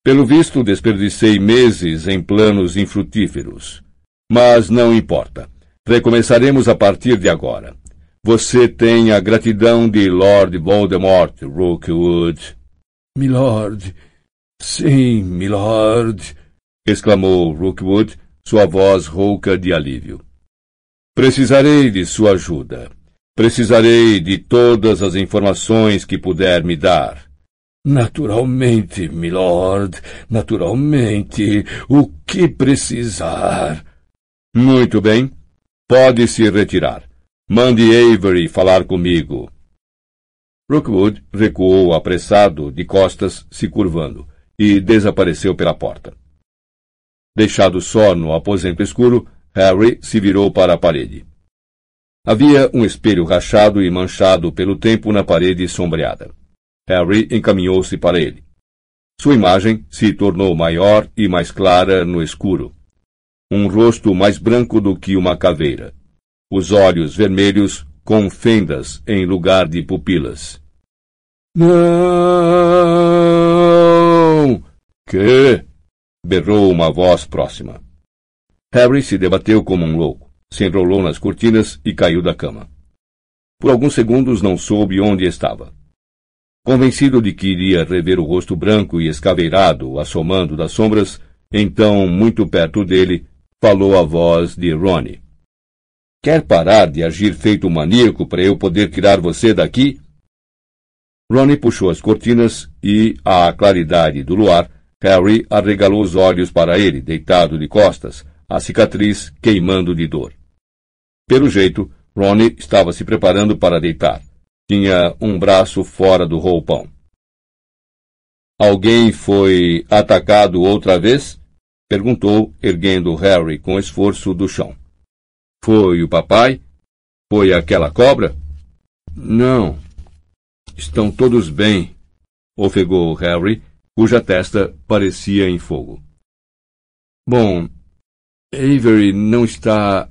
[SPEAKER 1] Pelo visto, desperdicei meses em planos infrutíferos. Mas não importa. Recomeçaremos a partir de agora. Você tem a gratidão de Lord Voldemort, Rookwood.
[SPEAKER 2] Milord. Sim, milord.
[SPEAKER 1] exclamou Rookwood, sua voz rouca de alívio. Precisarei de sua ajuda. Precisarei de todas as informações que puder me dar.
[SPEAKER 2] Naturalmente, milord, naturalmente, o que precisar.
[SPEAKER 1] Muito bem. Pode se retirar. Mande Avery falar comigo. Rookwood recuou apressado, de costas, se curvando, e desapareceu pela porta. Deixado só no aposento escuro, Harry se virou para a parede. Havia um espelho rachado e manchado pelo tempo na parede sombreada. Harry encaminhou-se para ele. Sua imagem se tornou maior e mais clara no escuro, um rosto mais branco do que uma caveira, os olhos vermelhos com fendas em lugar de pupilas.
[SPEAKER 2] Não!
[SPEAKER 1] Que? berrou uma voz próxima. Harry se debateu como um louco, se enrolou nas cortinas e caiu da cama. Por alguns segundos não soube onde estava. Convencido de que iria rever o rosto branco e escaveirado assomando das sombras, então, muito perto dele, falou a voz de Ronnie. Quer parar de agir feito um maníaco para eu poder tirar você daqui? Ronnie puxou as cortinas e, à claridade do luar, Harry arregalou os olhos para ele, deitado de costas, a cicatriz queimando de dor. Pelo jeito, Ronnie estava se preparando para deitar. Tinha um braço fora do roupão. Alguém foi atacado outra vez? Perguntou, erguendo Harry com esforço do chão. Foi o papai? Foi aquela cobra?
[SPEAKER 2] Não.
[SPEAKER 1] Estão todos bem, ofegou Harry, cuja testa parecia em fogo.
[SPEAKER 2] Bom, Avery não está.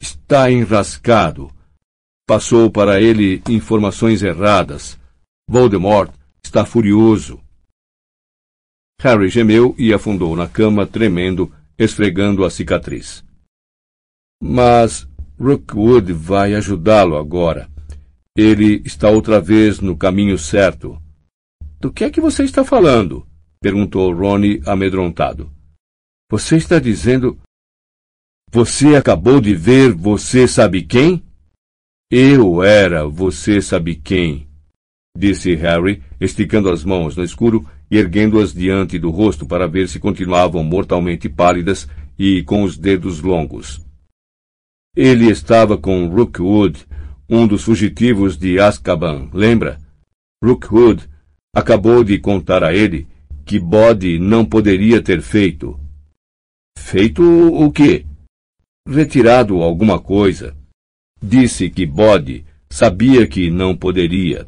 [SPEAKER 2] está enrascado. Passou para ele informações erradas. Voldemort está furioso.
[SPEAKER 1] Harry gemeu e afundou na cama, tremendo, esfregando a cicatriz. Mas Rookwood vai ajudá-lo agora. Ele está outra vez no caminho certo. Do que é que você está falando? perguntou Ronnie amedrontado. Você está dizendo. Você acabou de ver você sabe quem? Eu era você sabe quem, disse Harry, esticando as mãos no escuro e erguendo-as diante do rosto para ver se continuavam mortalmente pálidas e com os dedos longos. Ele estava com Rookwood, um dos fugitivos de Azkaban, lembra? Rookwood acabou de contar a ele que Bode não poderia ter feito. Feito o quê? Retirado alguma coisa. Disse que Bode sabia que não poderia.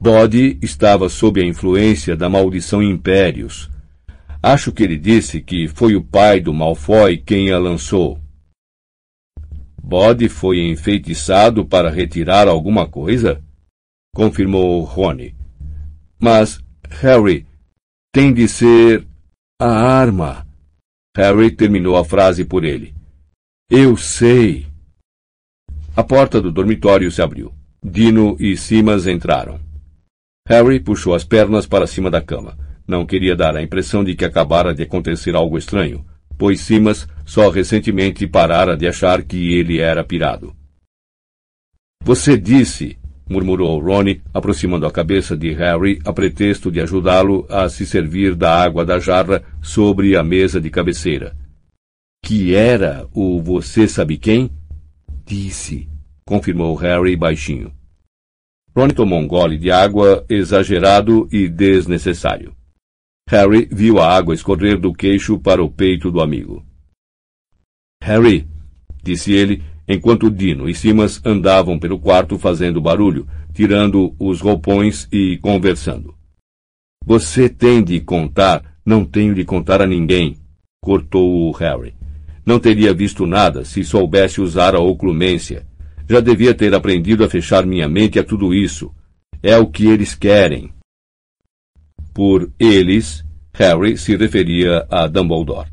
[SPEAKER 1] Bode estava sob a influência da maldição Impérios. Acho que ele disse que foi o pai do Malfoy quem a lançou. Bode foi enfeitiçado para retirar alguma coisa? Confirmou Rony. Mas, Harry, tem de ser a arma. Harry terminou a frase por ele. Eu sei. A porta do dormitório se abriu. Dino e Simas entraram. Harry puxou as pernas para cima da cama. Não queria dar a impressão de que acabara de acontecer algo estranho, pois Simas só recentemente parara de achar que ele era pirado. Você disse, murmurou Ronnie, aproximando a cabeça de Harry a pretexto de ajudá-lo a se servir da água da jarra sobre a mesa de cabeceira. Que era o você sabe quem? Disse, confirmou Harry baixinho. Ronnie tomou um gole de água exagerado e desnecessário. Harry viu a água escorrer do queixo para o peito do amigo. Harry, disse ele, enquanto Dino e Simas andavam pelo quarto fazendo barulho, tirando os roupões e conversando. Você tem de contar, não tenho de contar a ninguém, cortou o Harry. Não teria visto nada se soubesse usar a oclumência. Já devia ter aprendido a fechar minha mente a tudo isso. É o que eles querem. Por eles, Harry se referia a Dumbledore.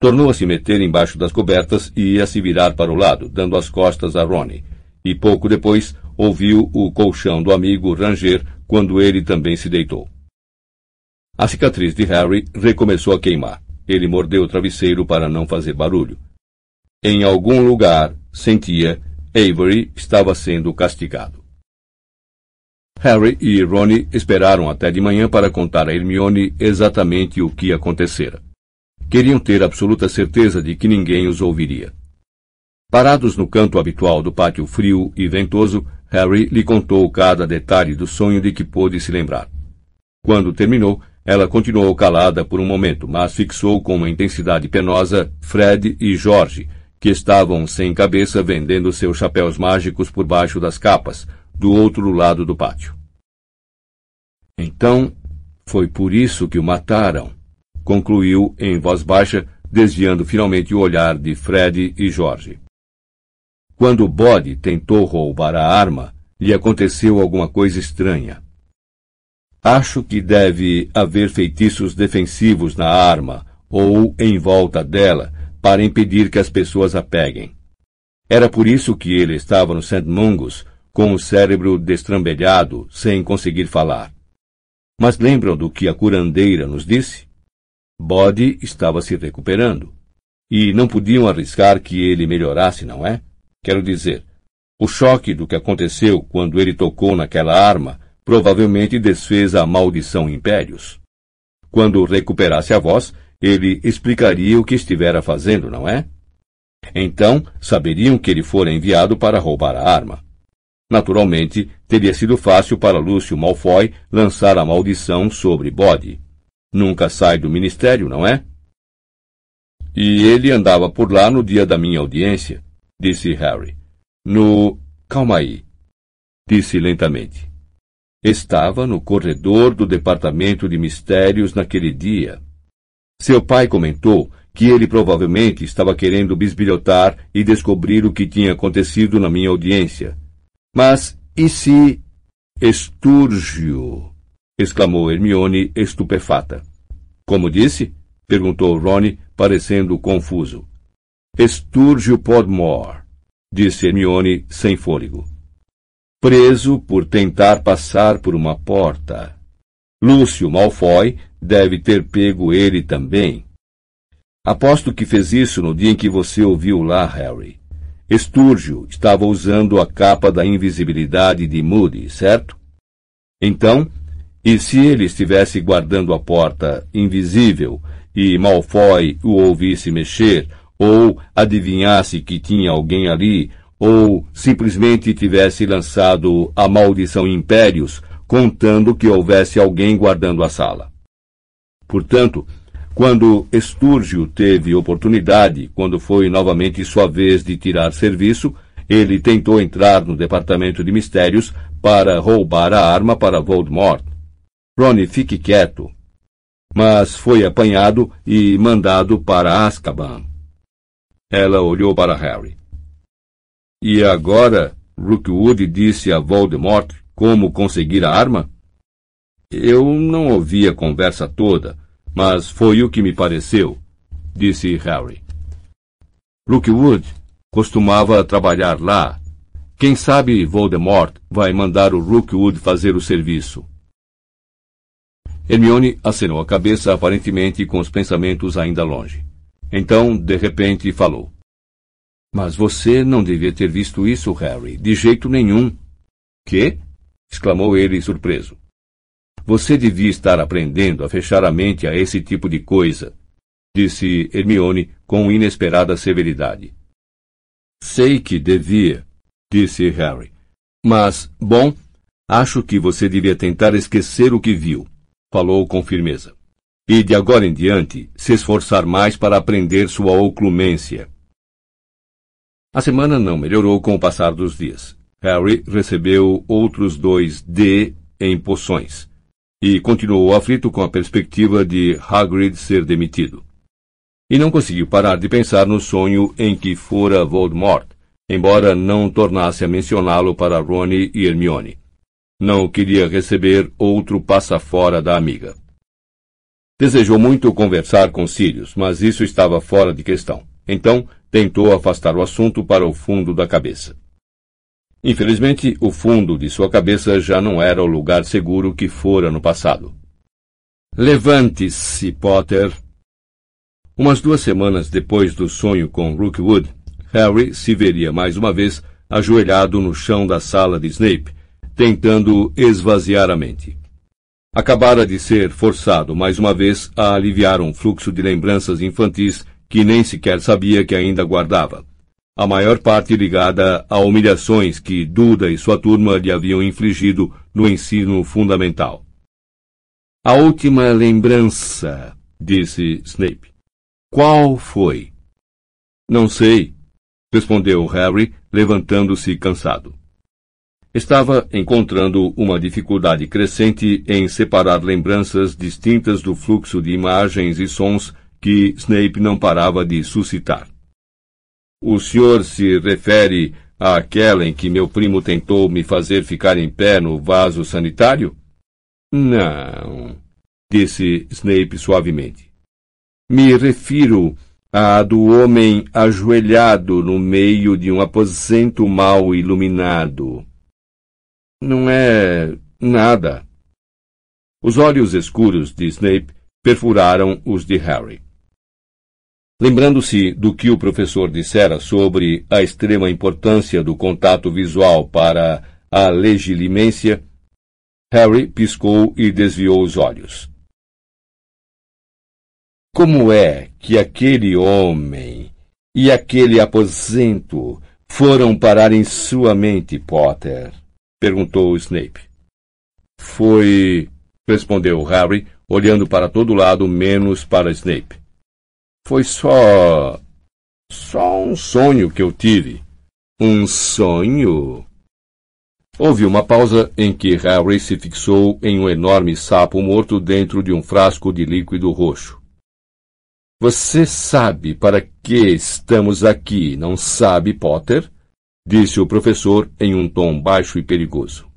[SPEAKER 1] Tornou a se meter embaixo das cobertas e a se virar para o lado, dando as costas a Ronnie. E pouco depois ouviu o colchão do amigo ranger quando ele também se deitou. A cicatriz de Harry recomeçou a queimar. Ele mordeu o travesseiro para não fazer barulho. Em algum lugar, sentia, Avery estava sendo castigado. Harry e Ronnie esperaram até de manhã para contar a Hermione exatamente o que acontecera. Queriam ter absoluta certeza de que ninguém os ouviria. Parados no canto habitual do pátio frio e ventoso, Harry lhe contou cada detalhe do sonho de que pôde se lembrar. Quando terminou, ela continuou calada por um momento, mas fixou com uma intensidade penosa Fred e Jorge, que estavam sem cabeça vendendo seus chapéus mágicos por baixo das capas, do outro lado do pátio. Então, foi por isso que o mataram, concluiu em voz baixa, desviando finalmente o olhar de Fred e Jorge. Quando Bode tentou roubar a arma, lhe aconteceu alguma coisa estranha. Acho que deve haver feitiços defensivos na arma ou em volta dela para impedir que as pessoas a peguem. Era por isso que ele estava no St. Mungus, com o cérebro destrambelhado, sem conseguir falar. Mas lembram do que a curandeira nos disse? Bode estava se recuperando. E não podiam arriscar que ele melhorasse, não é? Quero dizer, o choque do que aconteceu quando ele tocou naquela arma provavelmente desfez a maldição impérios. Quando recuperasse a voz, ele explicaria o que estivera fazendo, não é? Então, saberiam que ele fora enviado para roubar a arma. Naturalmente, teria sido fácil para Lúcio Malfoy lançar a maldição sobre Bode. Nunca sai do ministério, não é? E ele andava por lá no dia da minha audiência, disse Harry. No. Calma aí, disse lentamente. Estava no corredor do departamento de mistérios naquele dia. Seu pai comentou que ele provavelmente estava querendo bisbilhotar e descobrir o que tinha acontecido na minha audiência. Mas e se. Estúrgio! exclamou Hermione estupefata. Como disse? perguntou Ronnie, parecendo confuso. Estúrgio Podmore, disse Hermione sem fôlego. Preso por tentar passar por uma porta. Lúcio Malfoy deve ter pego ele também. Aposto que fez isso no dia em que você ouviu lá, Harry. Estúrgio estava usando a capa da invisibilidade de Moody, certo? Então, e se ele estivesse guardando a porta invisível e Malfoy o ouvisse mexer, ou adivinhasse que tinha alguém ali, ou simplesmente tivesse lançado a maldição impérios, contando que houvesse alguém guardando a sala. Portanto, quando Estúrgio teve oportunidade, quando foi novamente sua vez de tirar serviço, ele tentou entrar no departamento de mistérios para roubar a arma para Voldemort. Ronnie, fique quieto. Mas foi apanhado e mandado para Azkaban. Ela olhou para Harry. E agora, Rookwood disse a Voldemort como conseguir a arma? Eu não ouvi a conversa toda, mas foi o que me pareceu, disse Harry. Rookwood costumava trabalhar lá. Quem sabe Voldemort vai mandar o Rookwood fazer o serviço. Hermione acenou a cabeça, aparentemente com os pensamentos ainda longe. Então, de repente, falou. Mas você não devia ter visto isso, Harry, de jeito nenhum. Que? exclamou ele surpreso. Você devia estar aprendendo a fechar a mente a esse tipo de coisa, disse Hermione com inesperada severidade. Sei que devia, disse Harry. Mas, bom, acho que você devia tentar esquecer o que viu, falou com firmeza e de agora em diante se esforçar mais para aprender sua oclumência. A semana não melhorou com o passar dos dias. Harry recebeu outros dois D em poções e continuou aflito com a perspectiva de Hagrid ser demitido. E não conseguiu parar de pensar no sonho em que fora Voldemort, embora não tornasse a mencioná-lo para Rony e Hermione. Não queria receber outro passa-fora da amiga. Desejou muito conversar com Sirius, mas isso estava fora de questão. Então, tentou afastar o assunto para o fundo da cabeça. Infelizmente, o fundo de sua cabeça já não era o lugar seguro que fora no passado. Levante-se, Potter. Umas duas semanas depois do sonho com Rookwood, Harry se veria mais uma vez ajoelhado no chão da sala de Snape, tentando esvaziar a mente. Acabara de ser forçado mais uma vez a aliviar um fluxo de lembranças infantis que nem sequer sabia que ainda guardava. A maior parte ligada a humilhações que Duda e sua turma lhe haviam infligido no ensino fundamental. A última lembrança, disse Snape. Qual foi? Não sei, respondeu Harry, levantando-se cansado estava encontrando uma dificuldade crescente em separar lembranças distintas do fluxo de imagens e sons que Snape não parava de suscitar. O senhor se refere àquela em que meu primo tentou me fazer ficar em pé no vaso sanitário? Não, disse Snape suavemente. Me refiro à do homem ajoelhado no meio de um aposento mal iluminado. Não é nada. Os olhos escuros de Snape perfuraram os de Harry. Lembrando-se do que o professor dissera sobre a extrema importância do contato visual para a legilimência, Harry piscou e desviou os olhos. Como é que aquele homem e aquele aposento foram parar em sua mente, Potter? perguntou Snape. Foi. respondeu Harry, olhando para todo lado menos para Snape. Foi só. só um sonho que eu tive. Um sonho? Houve uma pausa em que Harry se fixou em um enorme sapo morto dentro de um frasco de líquido roxo. Você sabe para que estamos aqui, não sabe, Potter? disse o professor em um tom baixo e perigoso.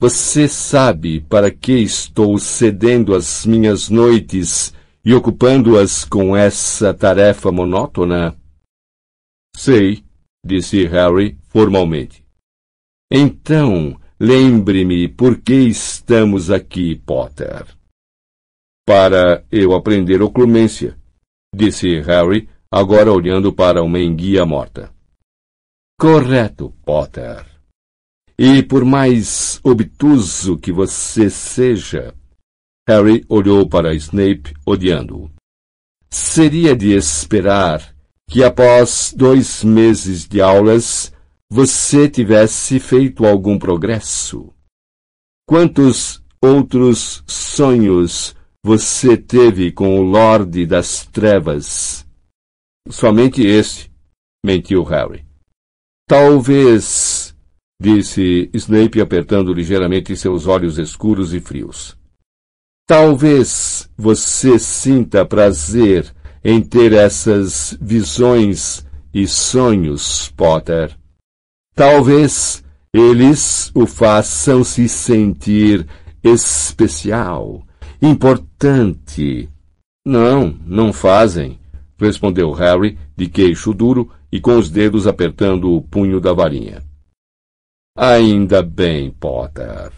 [SPEAKER 1] Você sabe para que estou cedendo as minhas noites
[SPEAKER 2] e ocupando-as com essa tarefa monótona?
[SPEAKER 1] Sei, disse Harry formalmente.
[SPEAKER 2] Então, lembre-me por que estamos aqui, Potter.
[SPEAKER 1] Para eu aprender oclumência, disse Harry, agora olhando para uma enguia morta.
[SPEAKER 2] Correto, Potter. E por mais obtuso que você seja,
[SPEAKER 1] Harry olhou para Snape, odiando-o.
[SPEAKER 2] Seria de esperar que após dois meses de aulas você tivesse feito algum progresso. Quantos outros sonhos você teve com o Lorde das Trevas?
[SPEAKER 1] Somente esse, mentiu Harry.
[SPEAKER 2] Talvez, disse Snape apertando ligeiramente seus olhos escuros e frios. Talvez você sinta prazer em ter essas visões e sonhos, Potter. Talvez eles o façam se sentir especial, importante.
[SPEAKER 1] Não, não fazem, respondeu Harry, de queixo duro e com os dedos apertando o punho da varinha.
[SPEAKER 2] Ainda bem, Potter,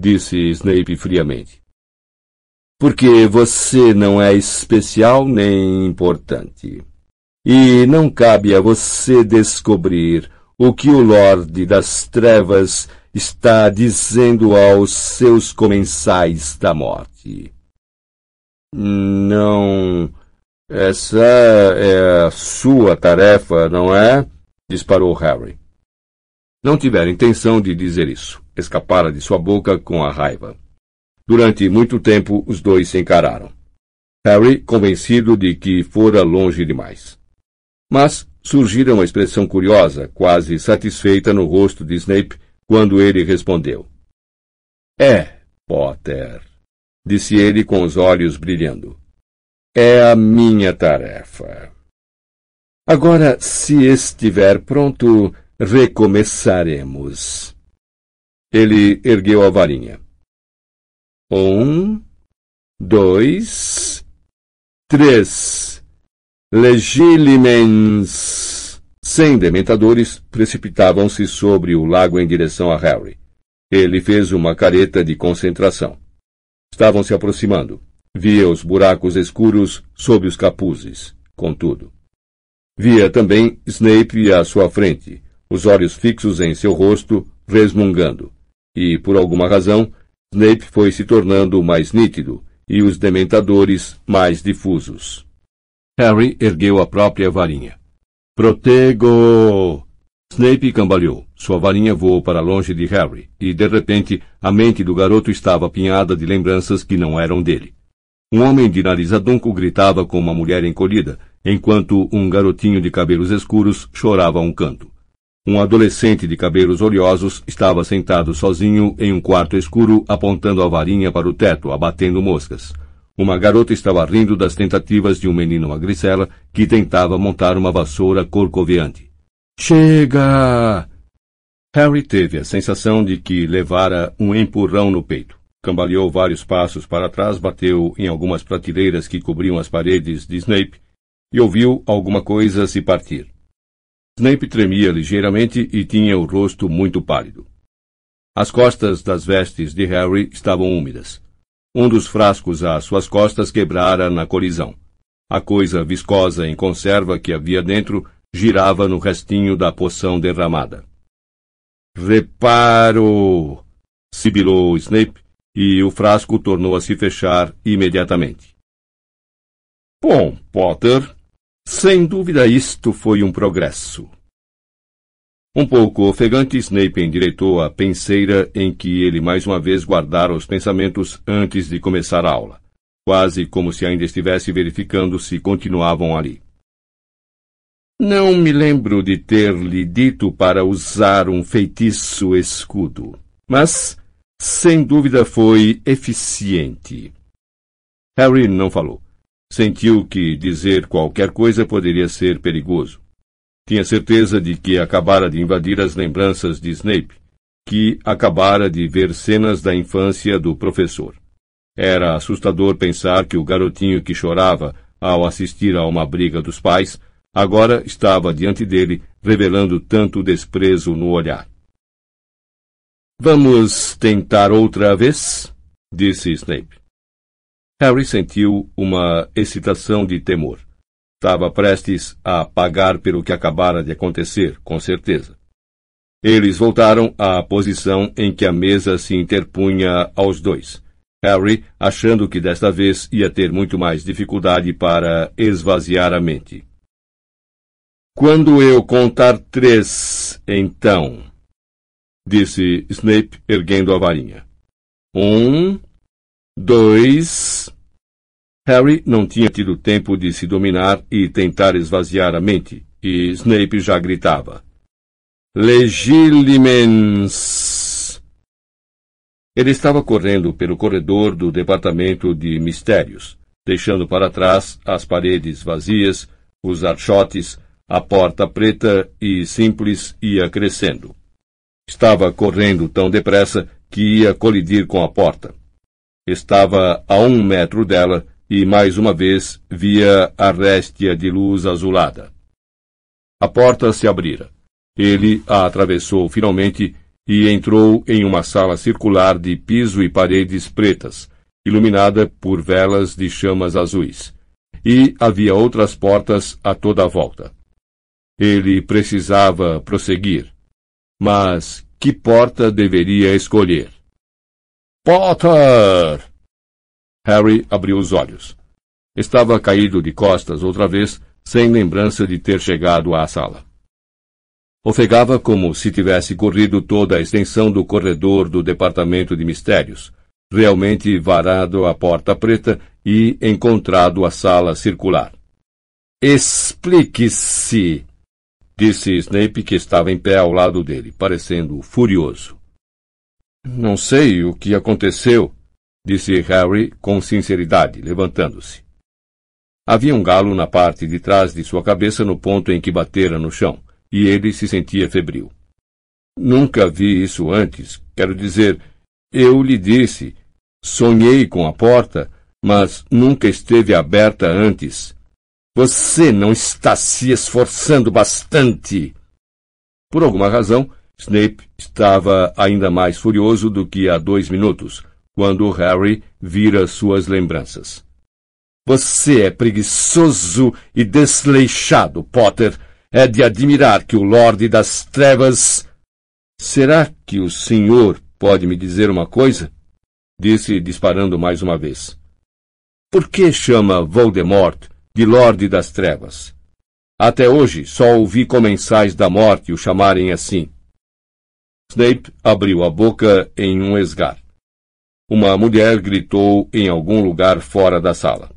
[SPEAKER 2] disse Snape friamente porque você não é especial nem importante. E não cabe a você descobrir o que o Lorde das Trevas está dizendo aos seus comensais da morte.
[SPEAKER 1] Não. Essa é a sua tarefa, não é? disparou Harry. Não tivera intenção de dizer isso. Escapara de sua boca com a raiva. Durante muito tempo, os dois se encararam. Harry convencido de que fora longe demais. Mas surgira uma expressão curiosa, quase satisfeita no rosto de Snape quando ele respondeu.
[SPEAKER 2] É, Potter, disse ele com os olhos brilhando. É a minha tarefa. Agora, se estiver pronto, recomeçaremos.
[SPEAKER 1] Ele ergueu a varinha.
[SPEAKER 2] Um, dois, três. Legilimens.
[SPEAKER 1] Cem dementadores precipitavam-se sobre o lago em direção a Harry. Ele fez uma careta de concentração. Estavam se aproximando. Via os buracos escuros sob os capuzes, contudo. Via também Snape à sua frente, os olhos fixos em seu rosto, resmungando. E, por alguma razão, Snape foi se tornando mais nítido e os dementadores mais difusos. Harry ergueu a própria varinha. Protego! Snape cambaleou. Sua varinha voou para longe de Harry, e de repente a mente do garoto estava apinhada de lembranças que não eram dele. Um homem de nariz adunco gritava com uma mulher encolhida, enquanto um garotinho de cabelos escuros chorava a um canto. Um adolescente de cabelos oleosos estava sentado sozinho em um quarto escuro, apontando a varinha para o teto, abatendo moscas. Uma garota estava rindo das tentativas de um menino magricela que tentava montar uma vassoura corcoveante. Chega! Harry teve a sensação de que levara um empurrão no peito. Cambaleou vários passos para trás, bateu em algumas prateleiras que cobriam as paredes de Snape e ouviu alguma coisa se partir. Snape tremia ligeiramente e tinha o rosto muito pálido. As costas das vestes de Harry estavam úmidas. Um dos frascos às suas costas quebrara na colisão. A coisa viscosa em conserva que havia dentro girava no restinho da poção derramada. Reparo! sibilou Snape, e o frasco tornou a se fechar imediatamente. Bom, Potter, sem dúvida isto foi um progresso. Um pouco ofegante, Snape endireitou a penseira em que ele mais uma vez guardara os pensamentos antes de começar a aula, quase como se ainda estivesse verificando se continuavam ali. Não me lembro de ter lhe dito para usar um feitiço escudo, mas sem dúvida foi eficiente. Harry não falou. Sentiu que dizer qualquer coisa poderia ser perigoso. Tinha certeza de que acabara de invadir as lembranças de Snape, que acabara de ver cenas da infância do professor. Era assustador pensar que o garotinho que chorava ao assistir a uma briga dos pais, agora estava diante dele, revelando tanto desprezo no olhar. Vamos tentar outra vez? disse Snape. Harry sentiu uma excitação de temor. Estava prestes a pagar pelo que acabara de acontecer, com certeza. Eles voltaram à posição em que a mesa se interpunha aos dois. Harry achando que desta vez ia ter muito mais dificuldade para esvaziar a mente. Quando eu contar três, então, disse Snape, erguendo a varinha. Um, dois. Harry não tinha tido tempo de se dominar e tentar esvaziar a mente, e Snape já gritava. Legilimens! Ele estava correndo pelo corredor do departamento de mistérios, deixando para trás as paredes vazias, os archotes, a porta preta e simples ia crescendo. Estava correndo tão depressa que ia colidir com a porta. Estava a um metro dela e mais uma vez via a réstia de luz azulada. A porta se abrira. Ele a atravessou finalmente e entrou em uma sala circular de piso e paredes pretas, iluminada por velas de chamas azuis. E havia outras portas a toda a volta. Ele precisava prosseguir. Mas que porta deveria escolher? Potter! Harry abriu os olhos. Estava caído de costas outra vez, sem lembrança de ter chegado à sala. Ofegava como se tivesse corrido toda a extensão do corredor do Departamento de Mistérios, realmente varado a porta preta e encontrado a sala circular. Explique-se! disse Snape, que estava em pé ao lado dele, parecendo furioso. Não sei o que aconteceu, disse Harry com sinceridade, levantando-se. Havia um galo na parte de trás de sua cabeça no ponto em que batera no chão e ele se sentia febril. Nunca vi isso antes. Quero dizer, eu lhe disse, sonhei com a porta, mas nunca esteve aberta antes. Você não está se esforçando bastante. Por alguma razão, Snape estava ainda mais furioso do que há dois minutos, quando Harry vira suas lembranças. Você é preguiçoso e desleixado, Potter. É de admirar que o Lorde das Trevas. Será que o senhor pode me dizer uma coisa? Disse, disparando mais uma vez. Por que chama Voldemort de Lorde das Trevas? Até hoje só ouvi comensais da morte o chamarem assim. Snape abriu a boca em um esgar. Uma mulher gritou em algum lugar fora da sala.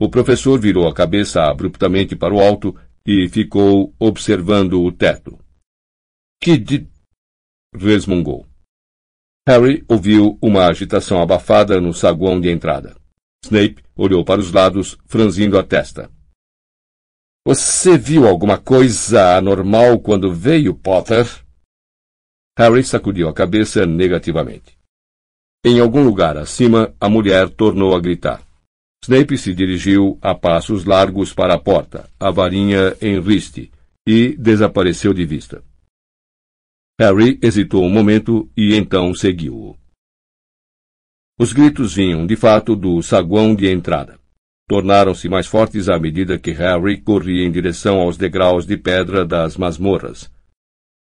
[SPEAKER 1] O professor virou a cabeça abruptamente para o alto e ficou observando o teto. Que de... resmungou. Harry ouviu uma agitação abafada no saguão de entrada. Snape olhou para os lados, franzindo a testa. Você viu alguma coisa anormal quando veio, Potter? Harry sacudiu a cabeça negativamente. Em algum lugar acima, a mulher tornou a gritar. Snape se dirigiu a passos largos para a porta, a varinha em riste, e desapareceu de vista. Harry hesitou um momento e então seguiu-o. Os gritos vinham, de fato, do saguão de entrada. Tornaram-se mais fortes à medida que Harry corria em direção aos degraus de pedra das masmorras.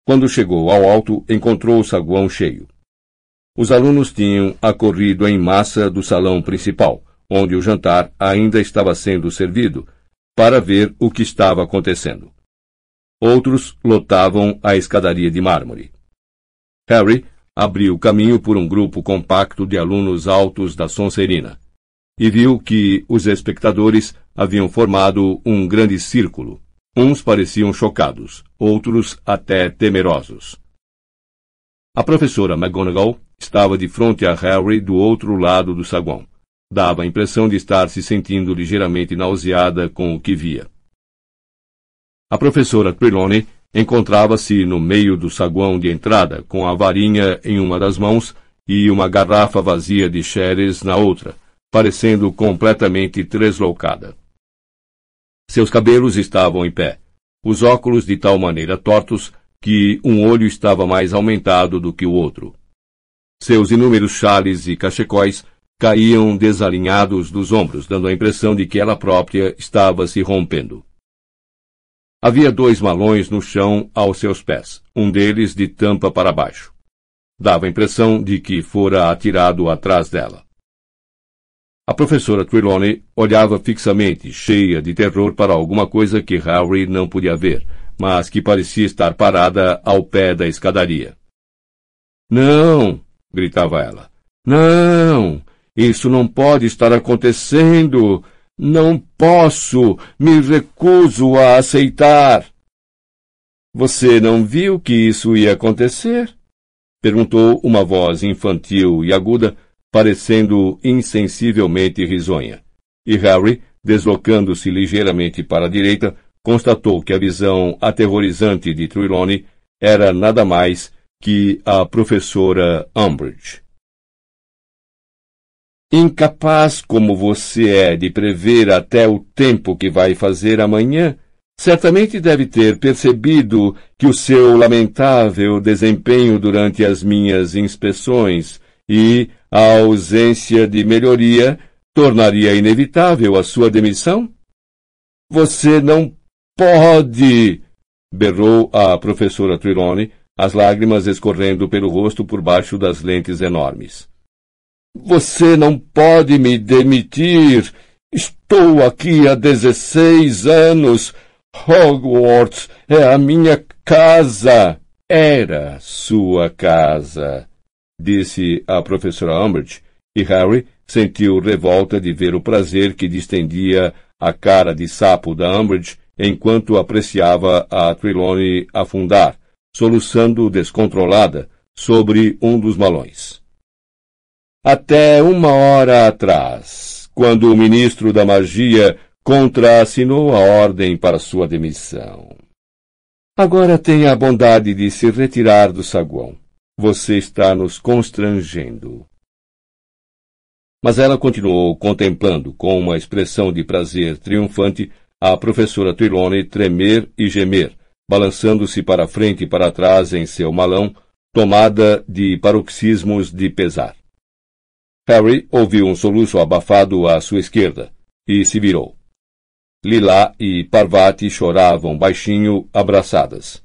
[SPEAKER 1] Quando chegou ao alto, encontrou o saguão cheio. Os alunos tinham acorrido em massa do salão principal, onde o jantar ainda estava sendo servido, para ver o que estava acontecendo. Outros lotavam a escadaria de mármore. Harry abriu caminho por um grupo compacto de alunos altos da Sonserina e viu que os espectadores haviam formado um grande círculo. Uns pareciam chocados, outros até temerosos. A professora McGonagall estava de frente a Harry do outro lado do saguão dava a impressão de estar se sentindo ligeiramente nauseada com o que via. A professora Trelawney encontrava-se no meio do saguão de entrada, com a varinha em uma das mãos
[SPEAKER 2] e uma garrafa vazia de sherries na outra, parecendo completamente tresloucada. Seus cabelos estavam em pé, os óculos de tal maneira tortos que um olho estava mais aumentado do que o outro. Seus inúmeros chales e cachecóis caíam desalinhados dos ombros, dando a impressão de que ela própria estava se rompendo. Havia dois malões no chão aos seus pés, um deles de tampa para baixo. Dava a impressão de que fora atirado atrás dela. A professora Trelawney olhava fixamente, cheia de terror para alguma coisa que Harry não podia ver, mas que parecia estar parada ao pé da escadaria. Não! Gritava ela. Não! Isso não pode estar acontecendo! Não posso! Me recuso a aceitar! Você não viu que isso ia acontecer? perguntou uma voz infantil e aguda parecendo insensivelmente risonha. E Harry, deslocando-se ligeiramente para a direita, constatou que a visão aterrorizante de Trelawney era nada mais que a professora Umbridge. Incapaz como você é de prever até o tempo que vai fazer amanhã, certamente deve ter percebido que o seu lamentável desempenho durante as minhas inspeções e a ausência de melhoria tornaria inevitável a sua demissão? Você não pode! berrou a professora Trelawney, as lágrimas escorrendo pelo rosto por baixo das lentes enormes. Você não pode me demitir! Estou aqui há dezesseis anos. Hogwarts é a minha casa. Era sua casa disse a professora Umbridge, e Harry sentiu revolta de ver o prazer que distendia a cara de sapo da Umbridge enquanto apreciava a Trelawney afundar, soluçando descontrolada, sobre um dos malões. Até uma hora atrás, quando o ministro da magia contraassinou a ordem para sua demissão. Agora tenha a bondade de se retirar do saguão. Você está nos constrangendo. Mas ela continuou contemplando, com uma expressão de prazer triunfante, a professora Trelawney tremer e gemer, balançando-se para frente e para trás em seu malão, tomada de paroxismos de pesar. Harry ouviu um soluço abafado à sua esquerda e se virou. Lila e Parvati choravam baixinho, abraçadas.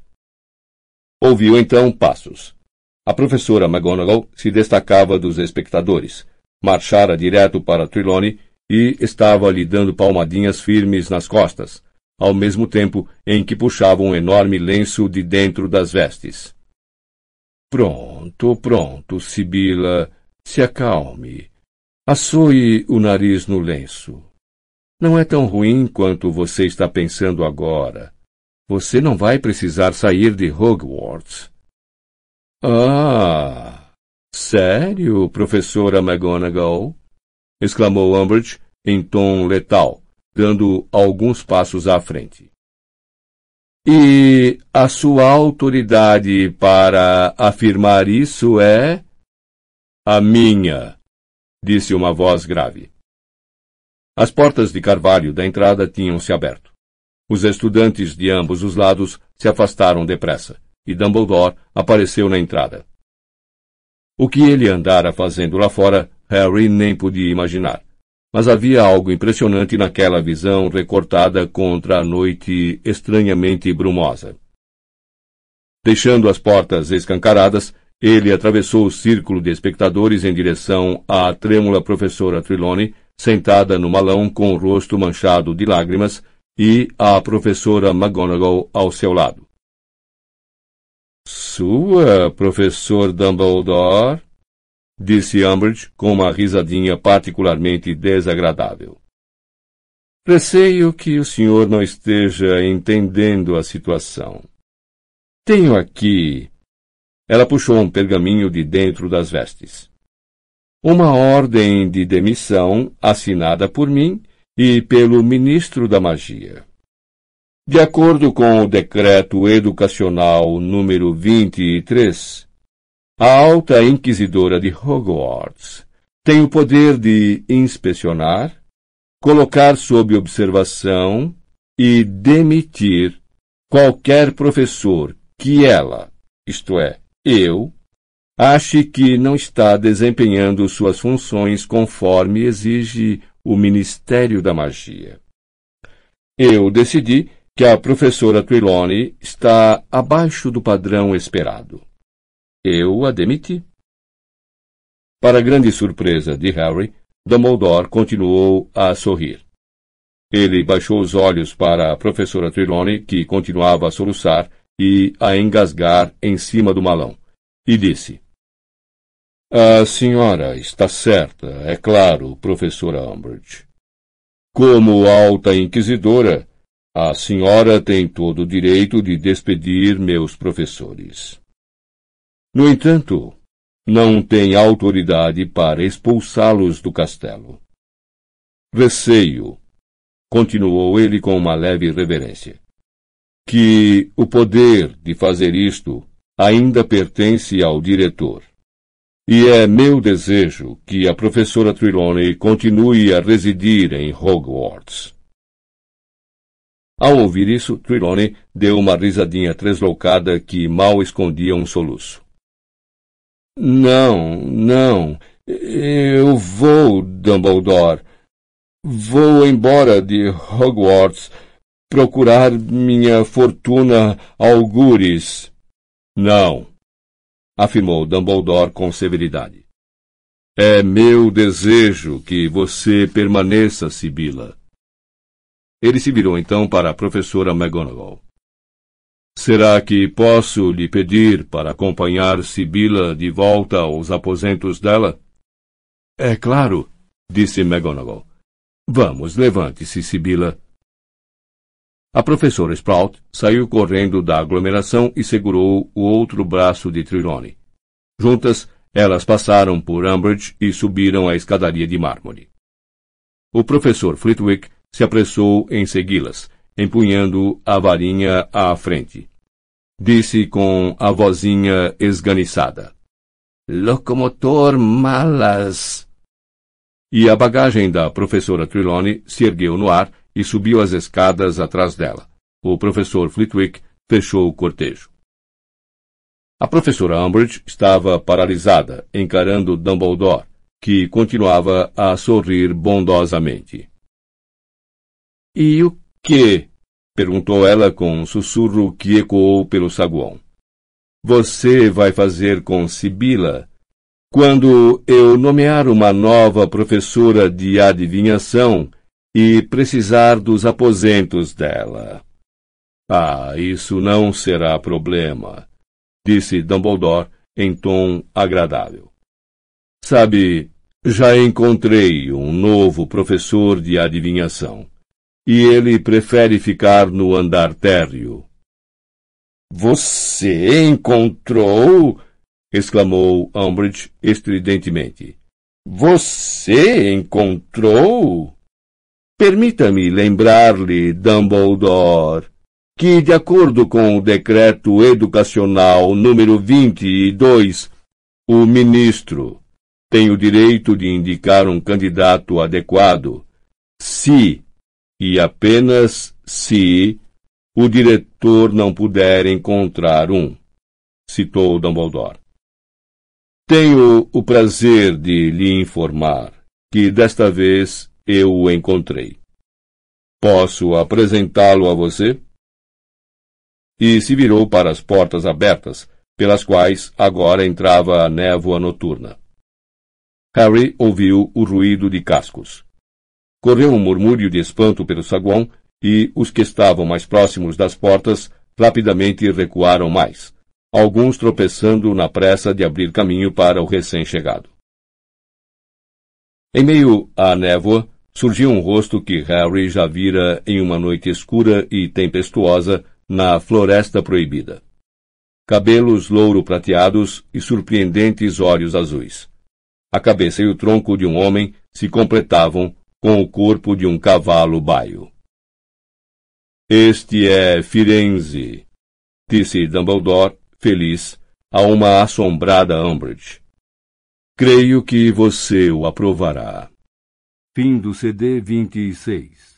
[SPEAKER 2] Ouviu então passos. A professora McGonagall se destacava dos espectadores. Marchara direto para Trelawney e estava lhe dando palmadinhas firmes nas costas, ao mesmo tempo em que puxava um enorme lenço de dentro das vestes. Pronto, pronto, Sibila. Se acalme. Assoe o nariz no lenço. Não é tão ruim quanto você está pensando agora. Você não vai precisar sair de Hogwarts. Ah! Sério, professora McGonagall? exclamou Umbridge em tom letal, dando alguns passos à frente. E a sua autoridade para afirmar isso é? A minha, disse uma voz grave. As portas de carvalho da entrada tinham se aberto. Os estudantes de ambos os lados se afastaram depressa e Dumbledore apareceu na entrada. O que ele andara fazendo lá fora, Harry nem podia imaginar. Mas havia algo impressionante naquela visão recortada contra a noite estranhamente brumosa. Deixando as portas escancaradas, ele atravessou o círculo de espectadores em direção à trêmula professora Trelawney, sentada no malão com o rosto manchado de lágrimas, e à professora McGonagall ao seu lado. Sua, professor Dumbledore? Disse Umbridge com uma risadinha particularmente desagradável. Receio que o senhor não esteja entendendo a situação. Tenho aqui. Ela puxou um pergaminho de dentro das vestes. Uma ordem de demissão assinada por mim e pelo ministro da Magia. De acordo com o Decreto Educacional número 23,
[SPEAKER 1] A alta inquisidora de Hogwarts tem o poder de inspecionar, colocar sob observação e demitir qualquer professor que ela, isto é, eu, ache que não está desempenhando suas funções conforme exige o Ministério da Magia. Eu decidi que a professora Trelawney está abaixo do padrão esperado. Eu a demiti. Para grande surpresa de Harry, Dumbledore continuou a sorrir. Ele baixou os olhos para a professora Trelawney, que continuava a soluçar e a engasgar em cima do malão, e disse: A senhora está certa, é claro, professora Umbridge. Como alta inquisidora, a senhora tem todo o direito de despedir meus professores. No entanto, não tem autoridade para expulsá-los do castelo. Receio, continuou ele com uma leve reverência, que o poder de fazer isto ainda pertence ao diretor. E é meu desejo que a professora Trelawney continue a residir em Hogwarts. Ao ouvir isso, Trelawney deu uma risadinha tresloucada que mal escondia um soluço. Não, não. Eu vou, Dumbledore. Vou embora de Hogwarts procurar minha fortuna algures. Não, afirmou Dumbledore com severidade. É meu desejo que você permaneça, Sibila. Ele se virou então para a professora McGonagall. Será que posso lhe pedir para acompanhar Sibila de volta aos aposentos dela? É claro, disse McGonagall. Vamos, levante-se, Sibila. A professora Sprout saiu correndo da aglomeração e segurou o outro braço de Trelawney. Juntas, elas passaram por Umbridge e subiram a escadaria de mármore. O professor Flitwick se apressou em segui-las, empunhando a varinha à frente. Disse com a vozinha esganiçada. Locomotor malas. E a bagagem da professora Trelawney se ergueu no ar e subiu as escadas atrás dela. O professor Flitwick fechou o cortejo. A professora Umbridge estava paralisada, encarando Dumbledore, que continuava a sorrir bondosamente. E o que? perguntou ela com um sussurro que ecoou pelo saguão. Você vai fazer com Sibila quando eu nomear uma nova professora de adivinhação e precisar dos aposentos dela. Ah, isso não será problema, disse Dumbledore em tom agradável. Sabe, já encontrei um novo professor de adivinhação e ele prefere ficar no andar térreo. Você encontrou? exclamou Umbridge estridentemente. Você encontrou? Permita-me lembrar-lhe, Dumbledore, que, de acordo com o decreto educacional número 22, o ministro tem o direito de indicar um candidato adequado, se e apenas se o diretor não puder encontrar um, citou Dumbledore. Tenho o prazer de lhe informar que desta vez eu o encontrei. Posso apresentá-lo a você? E se virou para as portas abertas, pelas quais agora entrava a névoa noturna. Harry ouviu o ruído de cascos. Correu um murmúrio de espanto pelo saguão e os que estavam mais próximos das portas rapidamente recuaram mais, alguns tropeçando na pressa de abrir caminho para o recém-chegado. Em meio à névoa, surgiu um rosto que Harry já vira em uma noite escura e tempestuosa na Floresta Proibida. Cabelos louro-prateados e surpreendentes olhos azuis. A cabeça e o tronco de um homem se completavam com o corpo de um cavalo baio. Este é Firenze, disse Dumbledore, feliz, a uma assombrada Umbridge. Creio que você o aprovará.
[SPEAKER 3] Fim do CD 26